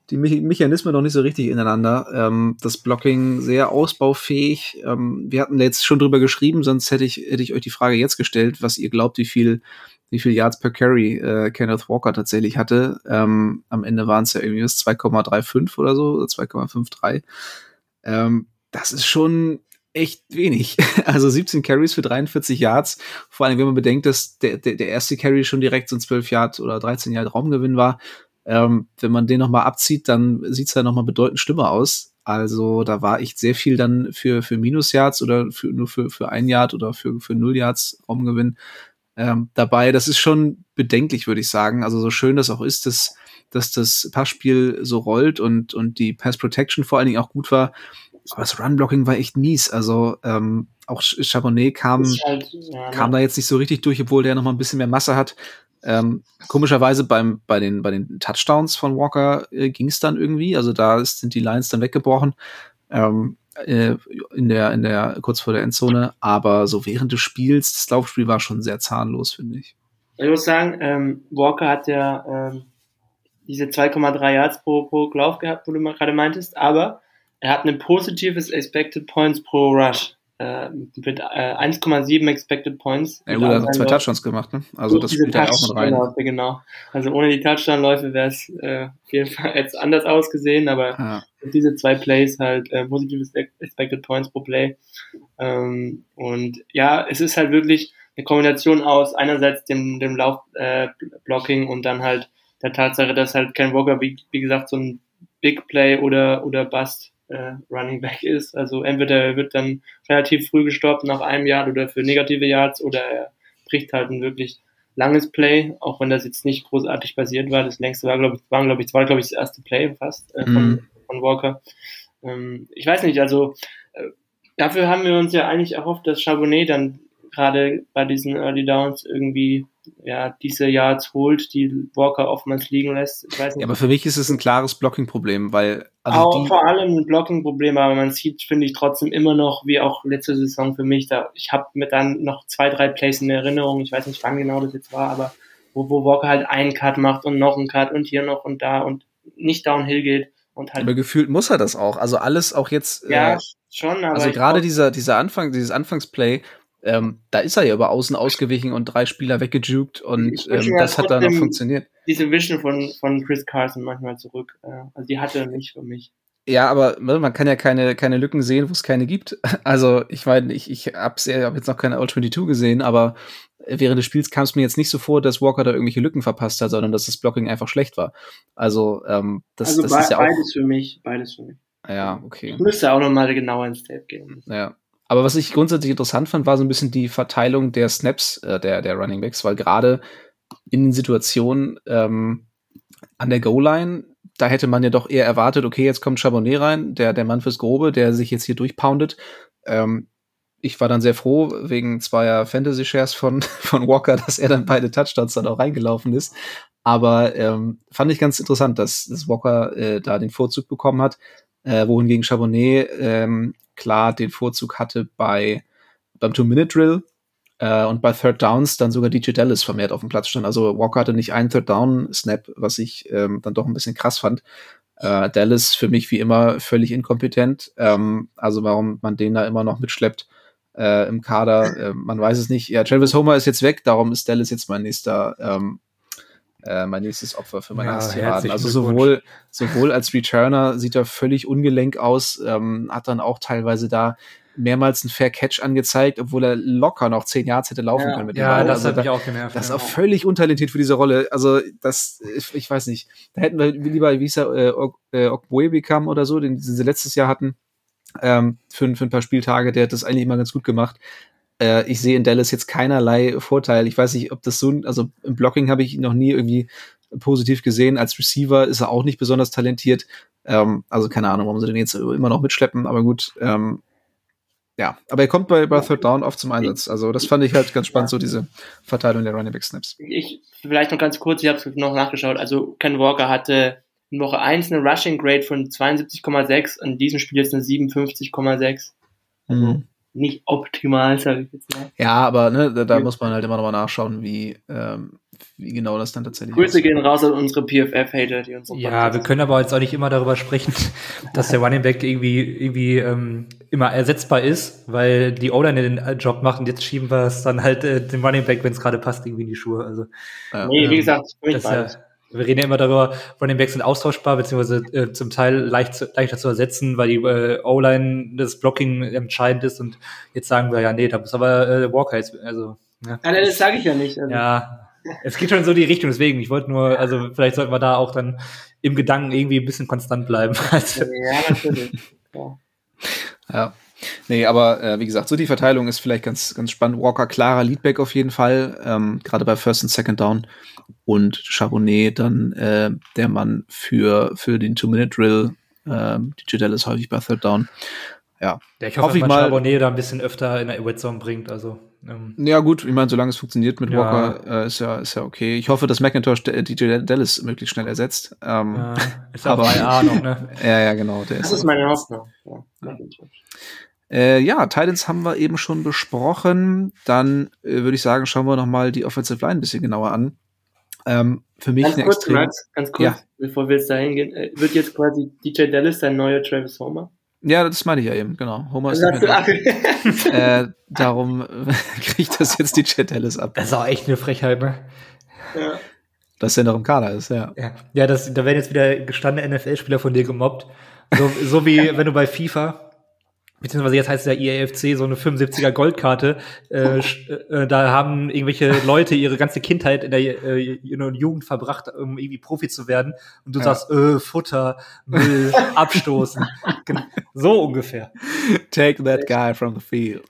die Me Mechanismen noch nicht so richtig ineinander. Ähm, das Blocking sehr ausbaufähig. Ähm, wir hatten jetzt schon drüber geschrieben, sonst hätte ich, hätte ich euch die Frage jetzt gestellt, was ihr glaubt, wie viel wie viel Yards per Carry äh, Kenneth Walker tatsächlich hatte. Ähm, am Ende waren es ja irgendwie 2,35 oder so, 2,53. Ähm, das ist schon echt wenig. (laughs) Also 17 Carries für 43 Yards. Vor allem, wenn man bedenkt, dass der, der, der erste Carry schon direkt so ein 12 Yard oder 13 Yard Raumgewinn war. Ähm, wenn man den nochmal abzieht, dann sieht es ja nochmal bedeutend schlimmer aus. Also da war echt sehr viel dann für, für Minus-Yards oder für, nur für, für ein Yard oder für, für null Yards Raumgewinn ähm, dabei. Das ist schon bedenklich, würde ich sagen. Also so schön das auch ist, dass, dass das Passspiel so rollt und, und die Pass Protection vor allen Dingen auch gut war. Aber das Run-Blocking war echt mies. Also ähm, auch Chabonnet kam, halt, ja, kam ne? da jetzt nicht so richtig durch, obwohl der noch mal ein bisschen mehr Masse hat. Ähm, komischerweise beim, bei, den, bei den Touchdowns von Walker äh, ging es dann irgendwie. Also da sind die Lines dann weggebrochen. Ähm, äh, in der, in der, kurz vor der Endzone, aber so während des Spiels, das Laufspiel war schon sehr zahnlos, finde ich. Ich muss sagen, ähm, Walker hat ja ähm, diese 2,3 Yards pro, pro Lauf gehabt, wo du gerade meintest, aber er hat ein positives Expected Points pro Rush äh, mit äh, 1,7 Expected Points. Ja, gut, er hat zwei Touchdowns gemacht, ne? Also das spielt da auch mit rein. Läufe, genau. Also ohne die Touchdown-Läufe wäre es äh, auf jeden Fall jetzt anders ausgesehen, aber ja. diese zwei Plays halt äh, positives Expected Points pro Play. Ähm, und ja, es ist halt wirklich eine Kombination aus einerseits dem, dem Laufblocking äh, und dann halt der Tatsache, dass halt Ken Walker, wie, wie gesagt, so ein Big Play oder, oder Bust äh, Running Back ist. Also entweder er wird dann relativ früh gestoppt nach einem Jahr oder für negative Yards oder er bricht halt ein wirklich langes Play, auch wenn das jetzt nicht großartig basiert war. Das längste war, glaube ich, waren, glaube ich, war, glaube ich, das erste Play fast äh, von, mm. von Walker. Ähm, ich weiß nicht, also äh, dafür haben wir uns ja eigentlich erhofft, dass Charbonnet dann gerade bei diesen Early Downs irgendwie ja, diese Yards holt, die Walker oftmals liegen lässt. Ich weiß nicht. Ja, aber für mich ist es ein klares Blocking-Problem, weil also auch vor allem ein Blocking-Problem, aber man sieht, finde ich, trotzdem immer noch, wie auch letzte Saison für mich, da ich habe mir dann noch zwei, drei Plays in Erinnerung, ich weiß nicht, wann genau das jetzt war, aber wo, wo Walker halt einen Cut macht und noch einen Cut und hier noch und da und nicht downhill geht. Und halt aber gefühlt muss er das auch. Also alles auch jetzt. Ja, äh, schon. Aber also gerade dieser dieser Anfang, dieses Anfangsplay, ähm, da ist er ja über außen ausgewichen und drei Spieler weggejukt und ähm, das hat dann noch funktioniert. Diese Vision von, von Chris Carson manchmal zurück. Äh, also die hatte er nicht für mich. Ja, aber man kann ja keine, keine Lücken sehen, wo es keine gibt. (laughs) Also, ich meine, ich, ich habe hab jetzt noch keine All-22 gesehen, aber während des Spiels kam es mir jetzt nicht so vor, dass Walker da irgendwelche Lücken verpasst hat, sondern dass das Blocking einfach schlecht war. Also, ähm, das, also das ist ja auch. beides für mich, beides für mich. Ja, okay. Ich müsste auch nochmal genauer ins Tape gehen. Ja. Aber was ich grundsätzlich interessant fand, war so ein bisschen die Verteilung der Snaps äh, der, der Running Backs, weil gerade in den Situationen ähm, an der Goal-Line, da hätte man ja doch eher erwartet, okay, jetzt kommt Chabonnet rein, der, der Mann fürs Grobe, der sich jetzt hier durchpoundet. Ähm, ich war dann sehr froh, wegen zweier Fantasy-Shares von, (laughs) von Walker, dass er dann beide Touchdowns dann auch reingelaufen ist. Aber ähm, fand ich ganz interessant, dass, dass Walker äh, da den Vorzug bekommen hat, äh, wohingegen Chabonnet ähm, klar den Vorzug hatte bei beim Two-Minute-Drill äh, und bei Third Downs dann sogar DJ Dallas vermehrt auf dem Platz stand. Also Walker hatte nicht einen Third-Down-Snap, was ich ähm, dann doch ein bisschen krass fand. Äh, Dallas für mich wie immer völlig inkompetent. Ähm, also warum man den da immer noch mitschleppt äh, im Kader, äh, man weiß es nicht. Ja, Travis Homer ist jetzt weg, darum ist Dallas jetzt mein nächster ähm, äh, mein nächstes Opfer für meine Ja, herzlichen Also sowohl, sowohl als Returner sieht er völlig ungelenk aus, ähm, hat dann auch teilweise da mehrmals einen Fair Catch angezeigt, obwohl er locker noch zehn Yards hätte laufen Ja. können mit dem Ja, Ball. das also hat da, mich auch genervt. das ist auch völlig untalentiert für diese Rolle. Also, das, ich, ich weiß nicht. Da hätten wir lieber, wie hieß er, äh, Ok- äh, oder so, den sie letztes Jahr hatten, ähm, für, für ein paar Spieltage, der hat das eigentlich immer ganz gut gemacht. Äh, ich sehe in Dallas jetzt keinerlei Vorteil. Ich weiß nicht, ob das so, also im Blocking habe ich ihn noch nie irgendwie positiv gesehen. Als Receiver ist er auch nicht besonders talentiert. Ähm, also keine Ahnung, warum sie den jetzt immer noch mitschleppen, aber gut. Ähm, ja, aber er kommt bei, bei Third Down oft zum Einsatz. Also das fand ich halt ganz spannend, so diese Verteilung der Running Back Snaps. Ich, vielleicht noch ganz kurz, ich habe es noch nachgeschaut. Also Ken Walker hatte in Woche 1 eine Rushing Grade von 72,6 und in diesem Spiel jetzt eine 57,6. Mhm. Nicht optimal, sage ich jetzt mal. Ja, aber ne, da, da Ja. muss man halt immer noch mal nachschauen, wie, ähm, wie genau das dann tatsächlich Grüße ist. gehen raus an unsere PFF-Hater, die uns Ja, wir können aber jetzt auch nicht immer darüber sprechen, (laughs) dass der Running Back irgendwie, irgendwie ähm, immer ersetzbar ist, weil die O-Line den Job macht und jetzt schieben wir es dann halt äh, dem Running Back, wenn es gerade passt, irgendwie in die Schuhe. Also Ja. Nee, wie ähm, gesagt, für mich das ist beides. ja, wir reden ja immer darüber, Running Backs sind austauschbar, beziehungsweise äh, zum Teil leicht, zu- leichter zu ersetzen, weil die äh, O-Line das Blocking entscheidend ist und jetzt sagen wir ja, nee, da muss aber äh, Walker jetzt, also ja. Ja, das sage ich ja nicht. Also, Ja, es geht schon in so die Richtung, deswegen, ich wollte nur, also vielleicht sollten wir da auch dann im Gedanken irgendwie ein bisschen konstant bleiben. (laughs) Also, ja natürlich. Ja. Ja. Nee, aber äh, wie gesagt, so die Verteilung ist vielleicht ganz, ganz spannend. Walker klarer Leadback auf jeden Fall, ähm, gerade bei First und Second Down. Und Charbonnet dann äh, der Mann für, für den Two-Minute-Drill. Ähm, DJ Dallas häufig bei Third Down. Ja. ja, ich hoffe, Hoffe ich dass man mal- Charbonnet da ein bisschen öfter in der Red Zone bringt, also ähm, Ja, gut, ich meine, solange es funktioniert mit Ja. Walker, äh, ist ja, ist ja okay. Ich hoffe, dass McIntosh DJ Dallas möglichst schnell ersetzt. Ähm, ja, ist Aber- 3A noch, ne? (laughs) ja, ja, genau. Der Das ist ist meine Hoffnung. Ja. Äh, ja, Titans haben wir eben schon besprochen. Dann äh, würde ich sagen, schauen wir noch mal die Offensive Line ein bisschen genauer an. Ähm, für mich Ganz eine kurz, extrem. Max, ganz kurz, Ja. bevor wir jetzt dahin gehen, äh, wird jetzt quasi DJ Dallas dein neuer Travis Homer? Ja, das meine ich ja eben, genau. Homer ist nicht mehr äh, Darum äh, (laughs) kriegt das jetzt die Chat Dallas ab, Das ist auch echt eine Frechheit, ne? ja. dass er noch im Kader ist, ja. Ja, ja das, da werden jetzt wieder gestandene NFL-Spieler von dir gemobbt. So, so wie (laughs) wenn du bei FIFA, beziehungsweise jetzt heißt es ja EAFC, so eine 75er Goldkarte, äh, äh, da haben irgendwelche Leute ihre ganze Kindheit in der äh, in der Jugend verbracht, um irgendwie Profi zu werden. Und du Ja. sagst, äh, Futter, Müll, (laughs) abstoßen. So ungefähr. Take that guy from the field.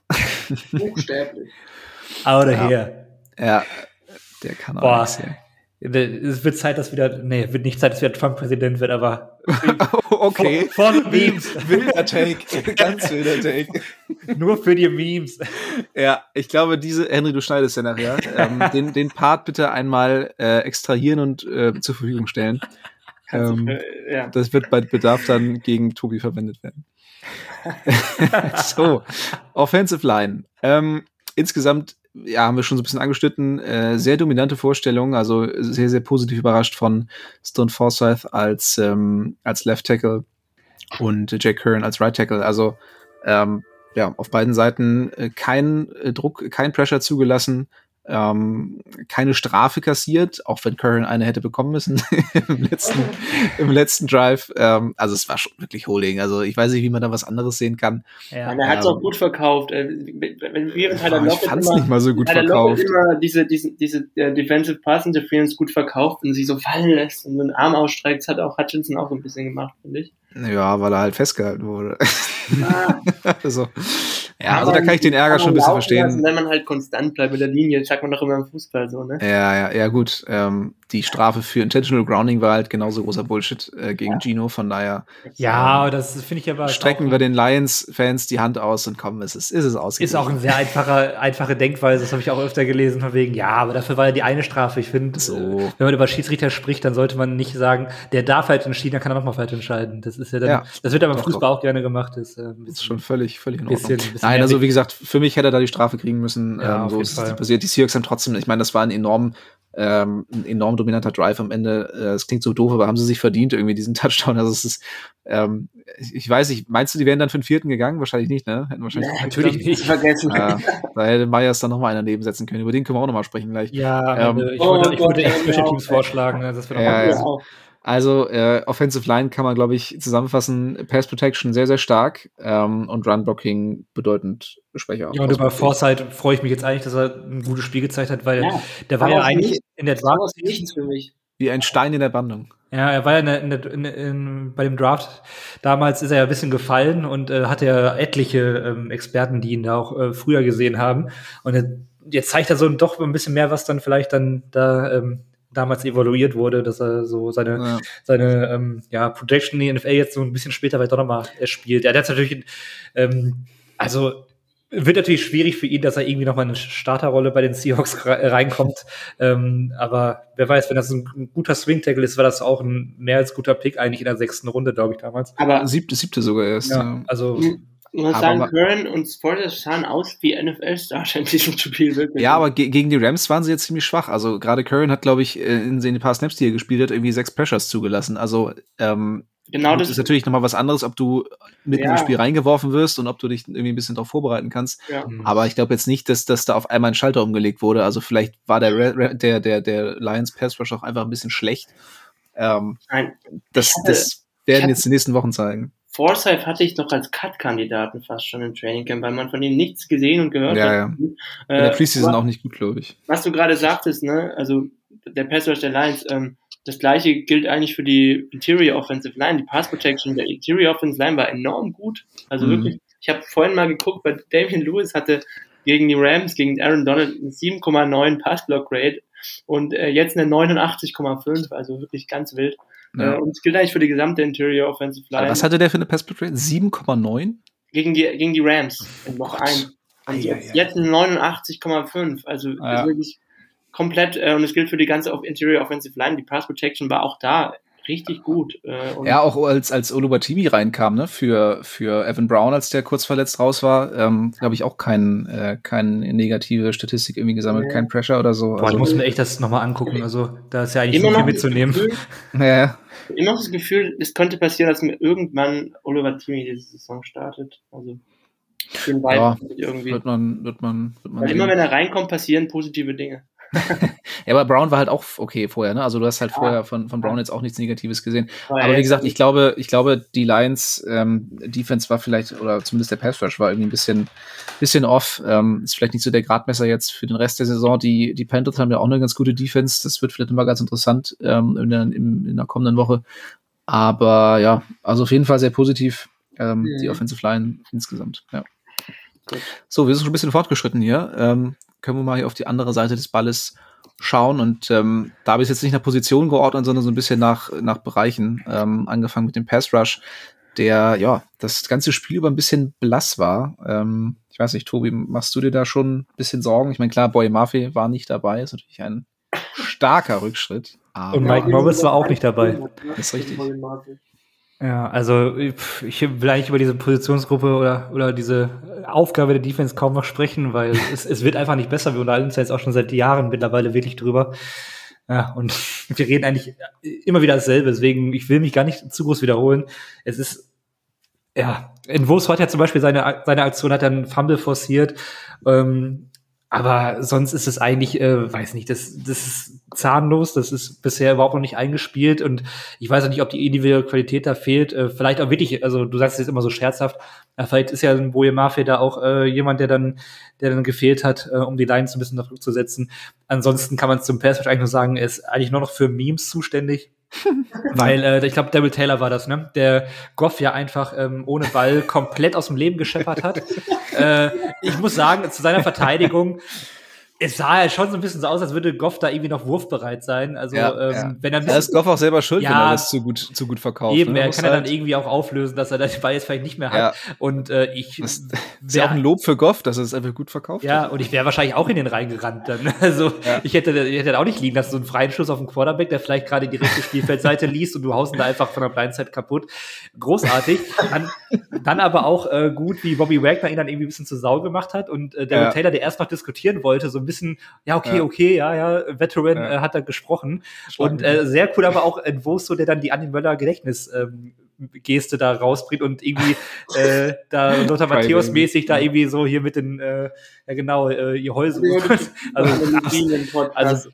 Buchstäblich. Out of Ja. here. Ja, der kann auch Boah. nichts hier. Es wird Zeit, dass wieder, nee, wird nicht Zeit, dass wieder Trump Präsident wird, aber (laughs) okay. von Memes. (laughs) Wilder Take, ganz wilder Take. Nur für die Memes. Ja, ich glaube, diese, Henry, du schneidest ja nachher, ähm, (laughs) den, den Part bitte einmal äh, extrahieren und äh, zur Verfügung stellen. Ähm, Äh, ja. das wird bei Bedarf dann gegen Tobi verwendet werden. so, Offensive Line. Ähm, insgesamt, ja, haben wir schon so ein bisschen angeschnitten, äh, sehr dominante Vorstellung, also sehr, sehr positiv überrascht von Stone Forsyth als, ähm, als Left Tackle und Jake Kern als Right Tackle. Also, ähm, ja, auf beiden Seiten äh, kein äh, Druck, kein Pressure zugelassen. Ähm, keine Strafe kassiert, auch wenn Curran eine hätte bekommen müssen (laughs) im letzten, (laughs) im letzten Drive. Ähm, also es war schon wirklich Holding. Also ich weiß nicht, wie man da was anderes sehen kann. Ja. er hat es ähm, auch gut verkauft. Äh, wenn wir mit Tyler Lockett ich fand es nicht mal so gut Tyler verkauft. immer diese, diese, diese uh, Defensive Pass Interference gut verkauft und sie so fallen lässt und so einen Arm ausstreckt, das hat auch Hutchinson auch so ein bisschen gemacht, finde ich. Ja, weil er halt festgehalten wurde. Ah. (laughs) also, ja, also da kann ich den Ärger schon ein bisschen verstehen. Lassen, wenn man halt konstant bleibt mit der Linie, sagt man doch immer im Fußball so, ne? Ja, ja, ja, gut. Ähm, die Strafe für Intentional Grounding war halt genauso großer Bullshit äh, gegen ja. Gino, von daher. Ja, ähm, das finde ich aber. Strecken wir den Lions-Fans die Hand aus und kommen, es ist, ist es aus. Ist auch eine sehr einfache, einfache Denkweise, das habe ich auch öfter gelesen, von wegen, ja, aber dafür war ja die eine Strafe. Ich finde, so. äh, wenn man über Schiedsrichter spricht, dann sollte man nicht sagen, der darf halt entschieden, dann kann er nochmal falsch entscheiden. Das ist ja dann, ja, das wird aber im Fußball doch. auch gerne gemacht. Das, äh, ist schon völlig, völlig in Ordnung. Bisschen, bisschen Nein, also wie gesagt, für mich hätte er da die Strafe kriegen müssen. Ja, ähm, so ist es passiert. Die Seahawks haben trotzdem, ich meine, das war ein enorm, ähm, ein enorm dominanter Drive am Ende. Äh, es klingt so doof, aber haben sie sich verdient, irgendwie diesen (laughs) Touchdown. Also es ist, ähm, ich weiß nicht, meinst du, die wären dann für den vierten gegangen? Wahrscheinlich nicht, ne? Hätten wahrscheinlich nee, natürlich nicht vergessen. Äh, (laughs) da hätte Myers dann nochmal einer nebensetzen können. Über den können wir auch nochmal sprechen gleich. Ja, ähm, ich, würde, ich würde echt Special Teams vorschlagen. Ne? Das ja, ja. Also äh, Offensive Line kann man, glaube ich, zusammenfassen. Pass Protection sehr, sehr stark ähm, und Run Blocking bedeutend schwächer. Ja, und über Foresight freue ich mich jetzt eigentlich, dass er ein gutes Spiel gezeigt hat, weil ja, der war ja eigentlich nicht, in der Draft nichts für mich. Wie ein Stein in der Bandung. Ja, er war ja in der, in der, in, bei dem Draft. Damals ist er ja ein bisschen gefallen und äh, hatte ja etliche ähm, Experten, die ihn da auch äh, früher gesehen haben. Und er, jetzt zeigt er so doch ein bisschen mehr, was dann vielleicht dann da ähm, damals evaluiert wurde, dass er so seine, ja. seine ähm, ja, Projection in die NFL jetzt so ein bisschen später vielleicht doch nochmal spielt. Er hat jetzt natürlich, ähm, also wird natürlich schwierig für ihn, dass er irgendwie nochmal eine Starterrolle bei den Seahawks reinkommt. ähm, aber wer weiß, wenn das ein guter Swing-Tackle ist, war das auch ein mehr als guter Pick eigentlich in der sechsten Runde, glaube ich, damals. Aber siebte, siebte sogar erst. Ja, also man aber sagen, Curran und Sporters sahen aus wie NFL-Starter in diesem Spiel. Wirklich. Ja, aber ge gegen die Rams waren sie jetzt ziemlich schwach. Also gerade Curran hat, glaube ich, äh, in den paar Snaps, die er gespielt hat, irgendwie sechs Pressures zugelassen. Also ähm, genau das ist natürlich nochmal was anderes, ob du mitten ja. im Spiel reingeworfen wirst und ob du dich irgendwie ein bisschen darauf vorbereiten kannst. Ja. Mhm. Aber ich glaube jetzt nicht, dass, dass da auf einmal ein Schalter umgelegt wurde. Also vielleicht war der, der, der, der Lions Pass Rush auch einfach ein bisschen schlecht. Ähm, Nein. Das, das werden jetzt die nächsten Wochen zeigen. Forsyth hatte ich noch als Cut-Kandidaten fast schon im Trainingcamp, weil man von ihm nichts gesehen und gehört ja, hat. Ja. In der äh, Preseason auch nicht gut, glaube ich. Was du gerade sagtest, ne, also der Pass Rush der Lions, ähm, das gleiche gilt eigentlich für die Interior Offensive Line. Die Pass Protection der Interior Offensive Line war enorm gut. Also mhm. wirklich, ich habe vorhin mal geguckt, weil Damian Lewis hatte gegen die Rams, gegen Aaron Donald eine 7,9 Pass-Block Rate und äh, jetzt eine 89,5, also wirklich ganz wild. Ja. Äh, und es gilt eigentlich für die gesamte Interior Offensive Line. Was hatte der für eine Pass-Block Rate? 7,9? Gegen die, gegen die Rams. Oh noch ein. Und jetzt, jetzt eine 89,5. Also ja. wirklich komplett, äh, und es gilt für die ganze Interior Offensive Line. Die Pass Protection war auch da richtig gut. Äh, ja, auch als, als Olubatimi reinkam, ne, für, für Evan Brown, als der kurz verletzt raus war, ähm, habe ich auch kein, äh, keine negative Statistik irgendwie gesammelt, ja. kein Pressure oder so. Boah, also, ich muss mir echt das nochmal angucken, also da ist ja eigentlich so viel mitzunehmen. Gefühl, (laughs) ja. Immer noch das Gefühl, es könnte passieren, dass mir irgendwann Olubatimi diese Saison startet. Also ja, irgendwie. Wird man, wird man, wird man Weil immer wenn er reinkommt, passieren positive Dinge. (laughs) ja, aber Brown war halt auch okay vorher, ne? Also du hast halt ah. vorher von, von Brown jetzt auch nichts Negatives gesehen. Oh, aber wie gesagt, ich glaube, ich glaube, die Lions ähm, Defense war vielleicht, oder zumindest der Pass Rush war irgendwie ein bisschen, bisschen off. Ähm, ist vielleicht nicht so der Gradmesser jetzt für den Rest der Saison. Die, die Panthers haben ja auch eine ganz gute Defense. Das wird vielleicht immer ganz interessant ähm, in, der, in, in der kommenden Woche. Aber ja, also auf jeden Fall sehr positiv, ähm, mhm. die Offensive Line insgesamt, ja. So, wir sind schon ein bisschen fortgeschritten hier. Ähm, können wir mal hier auf die andere Seite des Balles schauen. Und ähm, da habe ich jetzt nicht nach Position geordnet, sondern so ein bisschen nach, nach Bereichen. Ähm, angefangen mit dem Pass Rush, der ja das ganze Spiel über ein bisschen blass war. Ähm, ich weiß nicht, Tobi, machst du dir da schon ein bisschen Sorgen? Ich meine, klar, Boy Murphy war nicht dabei, ist natürlich ein starker Rückschritt. Und Mike Morris war auch nicht dabei. Das ist richtig. Ja, also ich will eigentlich über diese Positionsgruppe oder, oder diese Aufgabe der Defense kaum noch sprechen, weil (laughs) es, es wird einfach nicht besser. Wir unterhalten uns jetzt auch schon seit Jahren mittlerweile wirklich drüber. Ja, und (laughs) wir reden eigentlich immer wieder dasselbe. Deswegen, ich will mich gar nicht zu groß wiederholen. Es ist, ja, in Wurst hat ja zum Beispiel seine, seine Aktion, hat er einen Fumble forciert. Ähm, aber sonst ist es eigentlich, äh, weiß nicht, das, das ist zahnlos, das ist bisher überhaupt noch nicht eingespielt und ich weiß auch nicht, ob die individuelle Qualität da fehlt. Äh, vielleicht auch wirklich, also du sagst es jetzt immer so scherzhaft, äh, vielleicht ist ja ein Boje Mafia da auch äh, jemand, der dann, der dann gefehlt hat, äh, um die Lines ein bisschen unter Druck zu setzen. Ansonsten kann man zum Pass eigentlich nur sagen, er ist eigentlich nur noch für Memes zuständig. Weil äh, ich glaube, Daryl Taylor war das, ne? Der Goff ja einfach ähm, ohne Ball komplett aus dem Leben gescheppert hat. (laughs) äh, ich muss sagen, zu seiner Verteidigung, es sah ja schon so ein bisschen so aus, als würde Goff da irgendwie noch wurfbereit sein. Also ja, ähm, ja. wenn er ein bisschen, da ist Goff auch selber schuld, ja, wenn er das zu gut zu gut verkauft. Eben, ne? er kann halt ja dann irgendwie auch auflösen, dass er (laughs) den Ball jetzt vielleicht nicht mehr hat. Und äh, ich das ist ja auch ein Lob für Goff, dass er es einfach gut verkauft. Ja, hat. und ich wäre wahrscheinlich auch in den reingerannt dann. (laughs) Also ich hätte ich hätte auch nicht liegen lassen so einen freien Schuss auf den Quarterback, der vielleicht gerade die rechte Spielfeldseite (laughs) liest und du haust ihn da einfach von der Blindside kaputt. Großartig. Dann, dann aber auch äh, gut, wie Bobby Wagner ihn dann irgendwie ein bisschen zu Sau gemacht hat und äh, der Taylor, der erst noch diskutieren wollte, so ein bisschen ja okay okay, okay, ja, ja, Veteran ja. Äh, hat da gesprochen. Schlag und äh, sehr cool aber auch Entwurfs, der dann die Andi Möller Gedächtnis ähm, Geste da rausbringt und irgendwie äh, da Lothar Matthäus mäßig da irgendwie so hier mit den äh, ja genau äh, ihr Häuser also, also,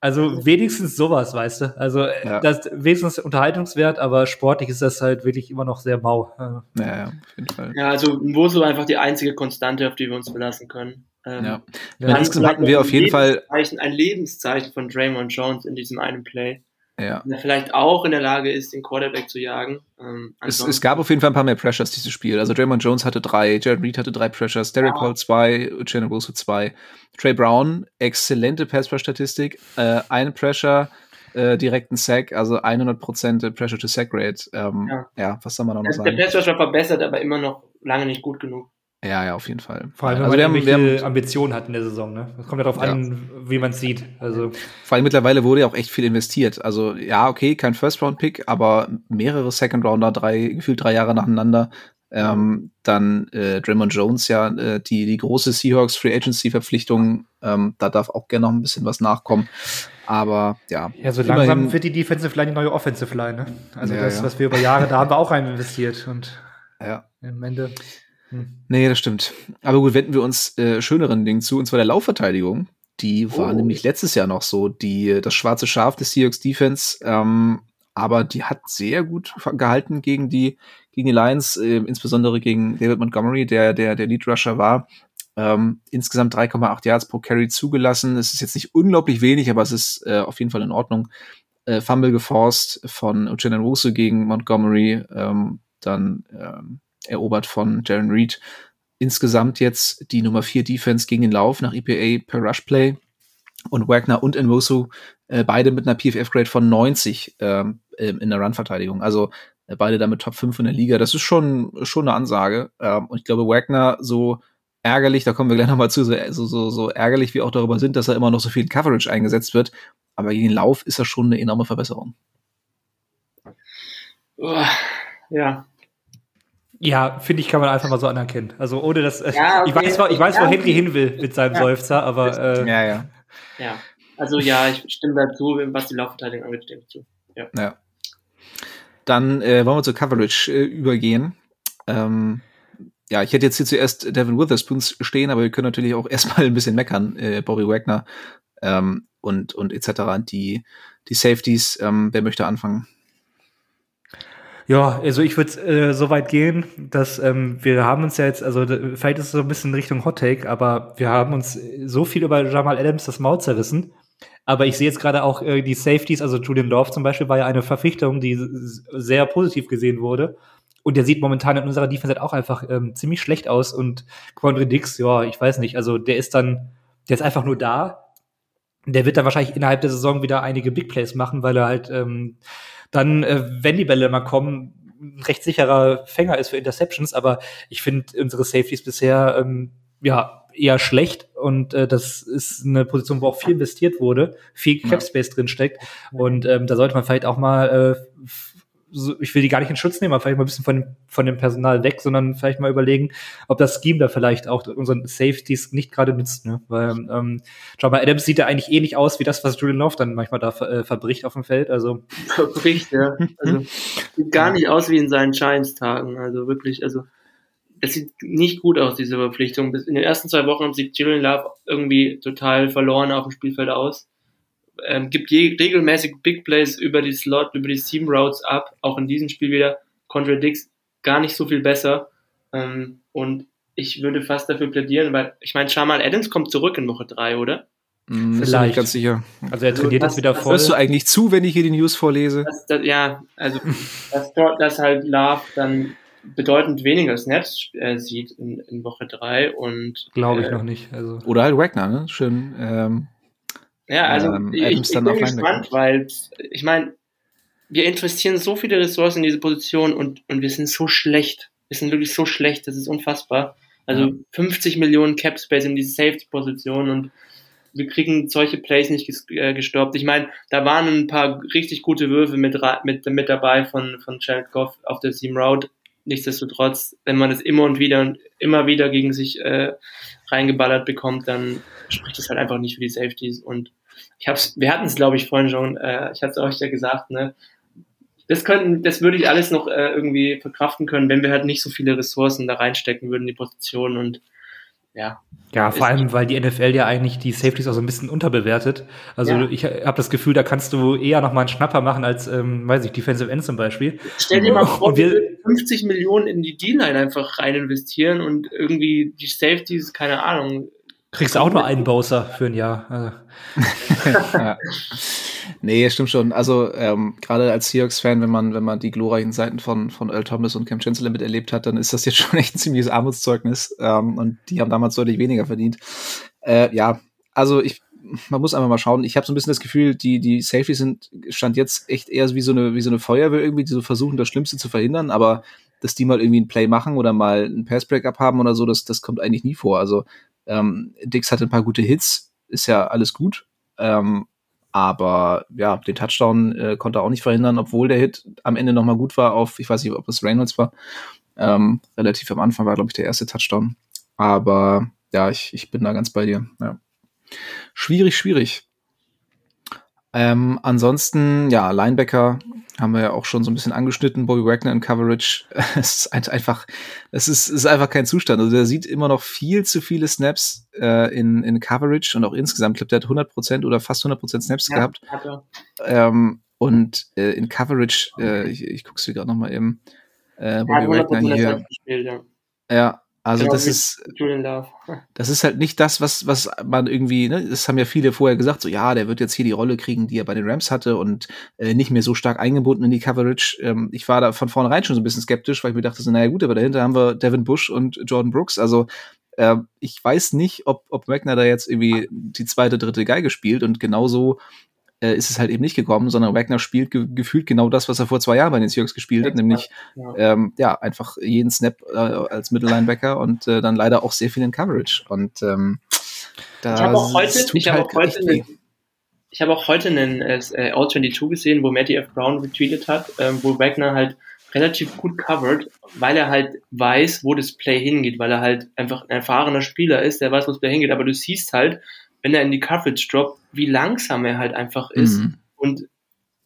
also wenigstens sowas weißt du also äh, ja. das wenigstens unterhaltungswert aber sportlich ist das halt wirklich immer noch sehr mau ja, ja auf jeden Fall ja also so einfach die einzige Konstante auf die wir uns verlassen können ähm, ja. ja insgesamt hatten wir auf jeden Fall ein Lebenszeichen von Draymond Jones in diesem einen Play. Ja. Der vielleicht auch in der Lage ist, den Quarterback zu jagen. Ähm, es, es, gab auf jeden Fall ein paar mehr Pressures dieses Spiel. Also Draymond Jones hatte drei, Jared Reed hatte drei Pressures, Derek ja. Hall zwei, Uchenna Wilson zwei, Trey Brown exzellente Pass-Statistik, äh, eine Pressure, äh, direkten Sack, also 100% Pressure to Sack Rate. Ähm, ja. ja. was soll man noch der, sagen? Der Pass war verbessert, aber immer noch lange nicht gut genug. Ja, ja, auf jeden Fall. Vor allem, also wenn man wir haben, wir haben, Ambitionen hat in der Saison. Ne? Es kommt ja darauf ja. an, wie man es sieht. Also Vor allem mittlerweile wurde ja auch echt viel investiert. Also ja, okay, kein First-Round-Pick, aber mehrere Second-Rounder, drei, gefühlt drei Jahre nacheinander. Ähm, dann äh, Draymond Jones ja, äh, die, die große Seahawks Free Agency-Verpflichtung, ähm, da darf auch gerne noch ein bisschen was nachkommen. Aber ja. Ja, so langsam wird die Defensive Line die neue Offensive Line. Ne? Also ja, das, ja. was wir über Jahre, da haben wir auch rein investiert. Und ja. am Ende hm. Nee, das stimmt. Aber gut, wenden wir uns äh, schöneren Dingen zu, und zwar der Laufverteidigung. Die war oh. nämlich letztes Jahr noch so, die, das schwarze Schaf des Seahawks Defense. Ähm, aber die hat sehr gut gehalten gegen die, gegen die Lions, äh, insbesondere gegen David Montgomery, der, der, der Lead Rusher war. Ähm, insgesamt 3,8 Yards pro Carry zugelassen. Es ist jetzt nicht unglaublich wenig, aber es ist äh, auf jeden Fall in Ordnung. Äh, Fumble geforst von Uchenna Russo gegen Montgomery. Ähm, dann ähm, erobert von Jaron Reed. Insgesamt jetzt die Nummer 4 Defense gegen den Lauf nach EPA per Rush Play. Und Wagner und Nwosu äh, beide mit einer PFF-Grade von 90 ähm, in der Run-Verteidigung. Also äh, beide damit Top 5 in der Liga. Das ist schon, schon eine Ansage. Ähm, und ich glaube, Wagner so ärgerlich, da kommen wir gleich nochmal zu, so, so, so ärgerlich wir auch darüber sind, dass er immer noch so viel Coverage eingesetzt wird. Aber gegen den Lauf ist das schon eine enorme Verbesserung. Ja, ja, finde ich, kann man einfach mal so anerkennen. Also ohne das, äh, ja, okay. ich weiß, ich weiß ja, wo Henry hin will mit seinem ja. Seufzer, aber äh, ja, ja. Ja, also ja, ich stimme dazu, was die Laufverteidigung angeht, stimme ich zu. Ja. ja. Dann äh, wollen wir zur Coverage äh, übergehen. Ähm, ja, ich hätte jetzt hier zuerst Devin Witherspoon stehen, aber wir können natürlich auch (laughs) erstmal ein bisschen meckern, äh, Bobby Wagner ähm, und, und etc. Die, die Safeties, ähm, wer möchte anfangen? Ja, also ich würde äh, so weit gehen, dass ähm, wir haben uns ja jetzt, also vielleicht ist es so ein bisschen Richtung Hot Take, aber wir haben uns so viel über Jamal Adams das Maul zerrissen. Aber ich sehe jetzt gerade auch äh, die Safeties, also Julian Love zum Beispiel war ja eine Verpflichtung, die sehr positiv gesehen wurde. Und der sieht momentan in unserer Defense halt auch einfach ähm, ziemlich schlecht aus. Und Quandre Dix, ja, ich weiß nicht, also der ist dann, der ist einfach nur da. Der wird dann wahrscheinlich innerhalb der Saison wieder einige Big Plays machen, weil er halt ähm, dann, äh, wenn die Bälle mal kommen, ein recht sicherer Fänger ist für Interceptions, aber ich finde unsere Safeties bisher ähm, ja eher schlecht und äh, das ist eine Position, wo auch viel investiert wurde, viel Cap Space ja. drin steckt und ähm, da sollte man vielleicht auch mal äh, so, ich will die gar nicht in Schutz nehmen, aber vielleicht mal ein bisschen von dem, von dem Personal weg, sondern vielleicht mal überlegen, ob das Scheme da vielleicht auch unseren Safeties nicht gerade nützt. Ne? Weil ähm, Jamal Adams sieht ja eigentlich ähnlich aus wie das, was Julian Love dann manchmal da äh, verbricht auf dem Feld. Also (laughs) verbricht, ja. Also sieht gar nicht aus wie in seinen Giants-Tagen. Also wirklich, also das sieht nicht gut aus, diese Verpflichtung. In den ersten zwei Wochen sieht Julian Love irgendwie total verloren auf dem Spielfeld aus. Ähm, gibt je, regelmäßig Big Plays über die Slot, über die Seam Routes ab, auch in diesem Spiel wieder. Contradicts gar nicht so viel besser. Ähm, und ich würde fast dafür plädieren, weil ich meine, Jamal Adams kommt zurück in Woche drei, oder? Hm, Vielleicht. Nicht ganz sicher. Also er trainiert jetzt wieder voll. Hörst du eigentlich zu, wenn ich hier die News vorlese? Das, das, ja, also dass, dass halt Love dann bedeutend weniger Snaps äh, sieht in, in Woche drei und glaube ich äh, noch nicht. Also. Oder halt Wagner, ne? Schön. Ähm, ja, also ähm, ich, ich bin gespannt, weil ich meine, wir investieren so viele Ressourcen in diese Position und, und wir sind so schlecht. Wir sind wirklich so schlecht, das ist unfassbar. Also ja. 50 Millionen Cap Space in diese Safety-Position und wir kriegen solche Plays nicht äh, gestoppt. Ich meine, da waren ein paar richtig gute Würfe mit, mit, mit dabei von, von Jared Goff auf der Seam Route. Nichtsdestotrotz, wenn man das immer und wieder und immer wieder gegen sich äh, reingeballert bekommt, dann spricht das halt einfach nicht für die Safeties. Und ich hab's, wir hatten es, glaube ich, vorhin schon, äh, ich hatte es euch ja gesagt, ne, das könnten, das würde ich alles noch äh, irgendwie verkraften können, wenn wir halt nicht so viele Ressourcen da reinstecken würden, die Position und ja. Ja, vor allem, weil die NFL ja eigentlich die Safeties auch so ein bisschen unterbewertet. Also ja. ich habe das Gefühl, da kannst du eher noch mal einen Schnapper machen als, ähm, weiß ich, Defensive End zum Beispiel. Stell dir mal vor, wir 50 Millionen in die D-Line einfach rein investieren und irgendwie die Safeties, keine Ahnung, Kriegst auch nur einen Bowser für ein Jahr. Also. (laughs) ja. Nee, stimmt schon. Also ähm, gerade als Seahawks-Fan, wenn man, wenn man die glorreichen Seiten von, von Earl Thomas und Cam Chancellor miterlebt hat, dann ist das jetzt (laughs) schon echt ein ziemliches Armutszeugnis. Ähm, und die haben damals deutlich weniger verdient. Äh, ja, also ich, man muss einfach mal schauen. Ich habe so ein bisschen das Gefühl, die, die Safeties sind, stand jetzt echt eher wie so eine, wie so eine Feuerwehr irgendwie, die so versuchen, das Schlimmste zu verhindern, aber dass die mal irgendwie ein Play machen oder mal ein Pass-Breakup haben oder so, das, das kommt eigentlich nie vor. Also ähm, Dix hatte ein paar gute Hits, ist ja alles gut. Ähm, aber ja, den Touchdown äh, konnte er auch nicht verhindern, obwohl der Hit am Ende nochmal gut war auf, ich weiß nicht, ob es Reynolds war. Ähm, relativ am Anfang war, glaube ich, der erste Touchdown. Aber ja, ich, ich bin da ganz bei dir. Ja. Schwierig, schwierig. Ähm, ansonsten, ja, Linebacker haben wir ja auch schon so ein bisschen angeschnitten. Bobby Wagner in Coverage. (laughs) es ist einfach, es ist, ist einfach kein Zustand. Also der sieht immer noch viel zu viele Snaps äh, in, in Coverage und auch insgesamt. Ich glaube, der hat 100 Prozent oder fast 100 Prozent Snaps ja, gehabt. Ähm, und äh, in Coverage, äh, ich, ich guck's dir gerade noch mal eben. Äh, Bobby Wagner hier. Gespielt, ja. ja, also genau, das ist, (laughs) das ist halt nicht das, was, was man irgendwie, ne, das haben ja viele vorher gesagt, so ja, der wird jetzt hier die Rolle kriegen, die er bei den Rams hatte und äh, nicht mehr so stark eingebunden in die Coverage. Ähm, ich war da von vornherein schon so ein bisschen skeptisch, weil ich mir dachte, so, naja gut, aber dahinter haben wir Devin Bush und Jordan Brooks. Also äh, ich weiß nicht, ob, ob Wagner da jetzt irgendwie die zweite, dritte Geige spielt und genauso äh, ist es halt eben nicht gekommen, sondern Wagner spielt ge gefühlt genau das, was er vor zwei Jahren bei den Seahawks gespielt hat, nämlich ja, Ähm, ja einfach jeden Snap äh, als Mittellinebacker und äh, dann leider auch sehr viel in Coverage. Und ähm, da ich habe auch heute, ich halt auch heute einen, ich habe auch heute einen äh, All-22 gesehen, wo Matty F. Brown retweetet hat, ähm, wo Wagner halt relativ gut covered, weil er halt weiß, wo das Play hingeht, weil er halt einfach ein erfahrener Spieler ist, der weiß, wo das Play hingeht, aber du siehst halt, wenn er in die Coverage droppt, wie langsam er halt einfach ist. Mhm. Und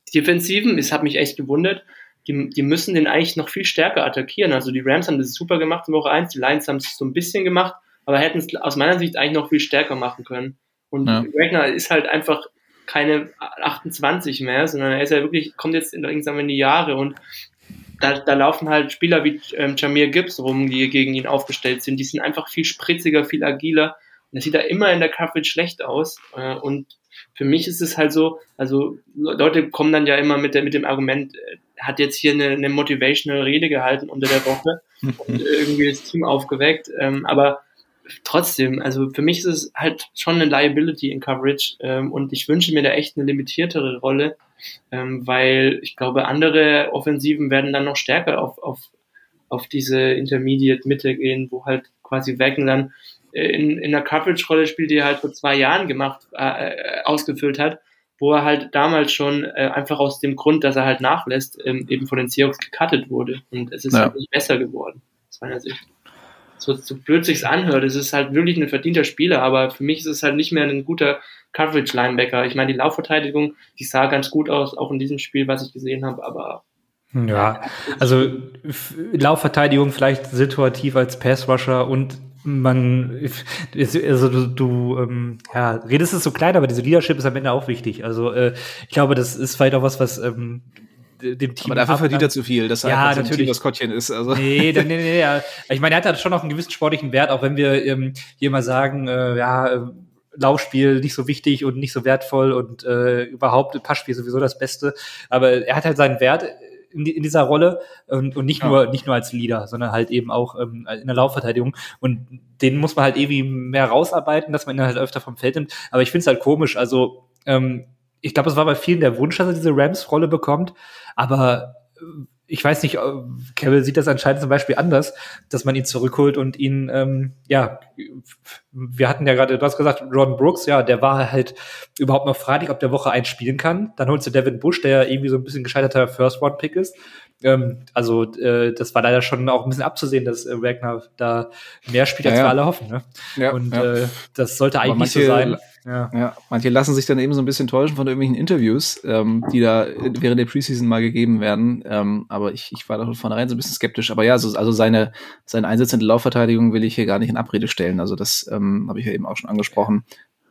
die Defensiven, es hat mich echt gewundert, die, die müssen den eigentlich noch viel stärker attackieren. Also die Rams haben das super gemacht in Woche 1, die Lions haben es so ein bisschen gemacht, aber hätten es aus meiner Sicht eigentlich noch viel stärker machen können. Und ja. Wagner ist halt einfach keine 28 mehr, sondern er ist ja wirklich, kommt jetzt in, langsam in die Jahre und da, da laufen halt Spieler wie ähm, Jamir Gibbs rum, die gegen ihn aufgestellt sind. Die sind einfach viel spritziger, viel agiler das sieht da immer in der Coverage schlecht aus. Äh, und für mich ist es halt so, also Leute kommen dann ja immer mit, der, mit dem Argument, äh, hat jetzt hier eine, eine motivational Rede gehalten unter der Woche (laughs) und irgendwie das Team aufgeweckt. Ähm, aber trotzdem, also für mich ist es halt schon eine Liability in Coverage ähm, und ich wünsche mir da echt eine limitiertere Rolle, ähm, weil ich glaube, andere Offensiven werden dann noch stärker auf, auf, auf diese Intermediate-Mitte gehen, wo halt quasi Wacken dann in, in der Coverage-Rolle spielt, die er halt vor zwei Jahren gemacht, äh, äh, ausgefüllt hat, wo er halt damals schon äh, einfach aus dem Grund, dass er halt nachlässt, ähm, eben von den Seahawks gecuttet wurde. Und es ist ja. halt nicht besser geworden, aus meiner Sicht. So, so blöd sich's anhört, es ist halt wirklich ein verdienter Spieler, aber für mich ist es halt nicht mehr ein guter Coverage-Linebacker. Ich meine, die Laufverteidigung, die sah ganz gut aus, auch in diesem Spiel, was ich gesehen habe, aber Ja, also Laufverteidigung vielleicht situativ als Passrusher und man, also du, du ähm, ja, redest es so klein, aber diese Leadership ist am Ende auch wichtig. Also äh, ich glaube, das ist vielleicht auch was, was ähm, dem Team. Aber dafür verdient er zu viel, dass er ja, einfach so natürlich. das Kottchen ist. Also. Nee, nee, nee, nee, ja. (laughs) Ich meine, er hat halt schon noch einen gewissen sportlichen Wert, auch wenn wir ähm, hier mal sagen, äh, ja, äh, Laufspiel nicht so wichtig und nicht so wertvoll und äh, überhaupt Passspiel sowieso das Beste. Aber er hat halt seinen Wert in, in dieser Rolle und, und nicht ja. nur nicht nur als Leader, sondern halt eben auch ähm, in der Laufverteidigung und den muss man halt irgendwie mehr rausarbeiten, dass man ihn halt öfter vom Feld nimmt. Aber ich finde es halt komisch. Also ähm, ich glaube, es war bei vielen der Wunsch, dass er diese Rams-Rolle bekommt, aber äh, ich weiß nicht, Kevin sieht das anscheinend zum Beispiel anders, dass man ihn zurückholt und ihn, ähm, ja, wir hatten ja gerade, du hast gesagt, Ron Brooks, ja, der war halt überhaupt noch fraglich, ob der Woche eins spielen kann. Dann holst du Devin Bush, der irgendwie so ein bisschen gescheiterter First-Round-Pick ist. Ähm, also äh, das war leider schon auch ein bisschen abzusehen, dass äh, Wagner da mehr spielt, als ja, ja. wir alle hoffen. Ne? Ja, und ja. Äh, das sollte eigentlich manche, so sein. Ja. ja, manche lassen sich dann eben so ein bisschen täuschen von irgendwelchen Interviews, ähm, die da während der Preseason mal gegeben werden. Ähm, aber ich, ich war da von vornherein so ein bisschen skeptisch. Aber ja, so, also seine, seine Einsatz in der Laufverteidigung will ich hier gar nicht in Abrede stellen. Also das ähm, habe ich ja eben auch schon angesprochen.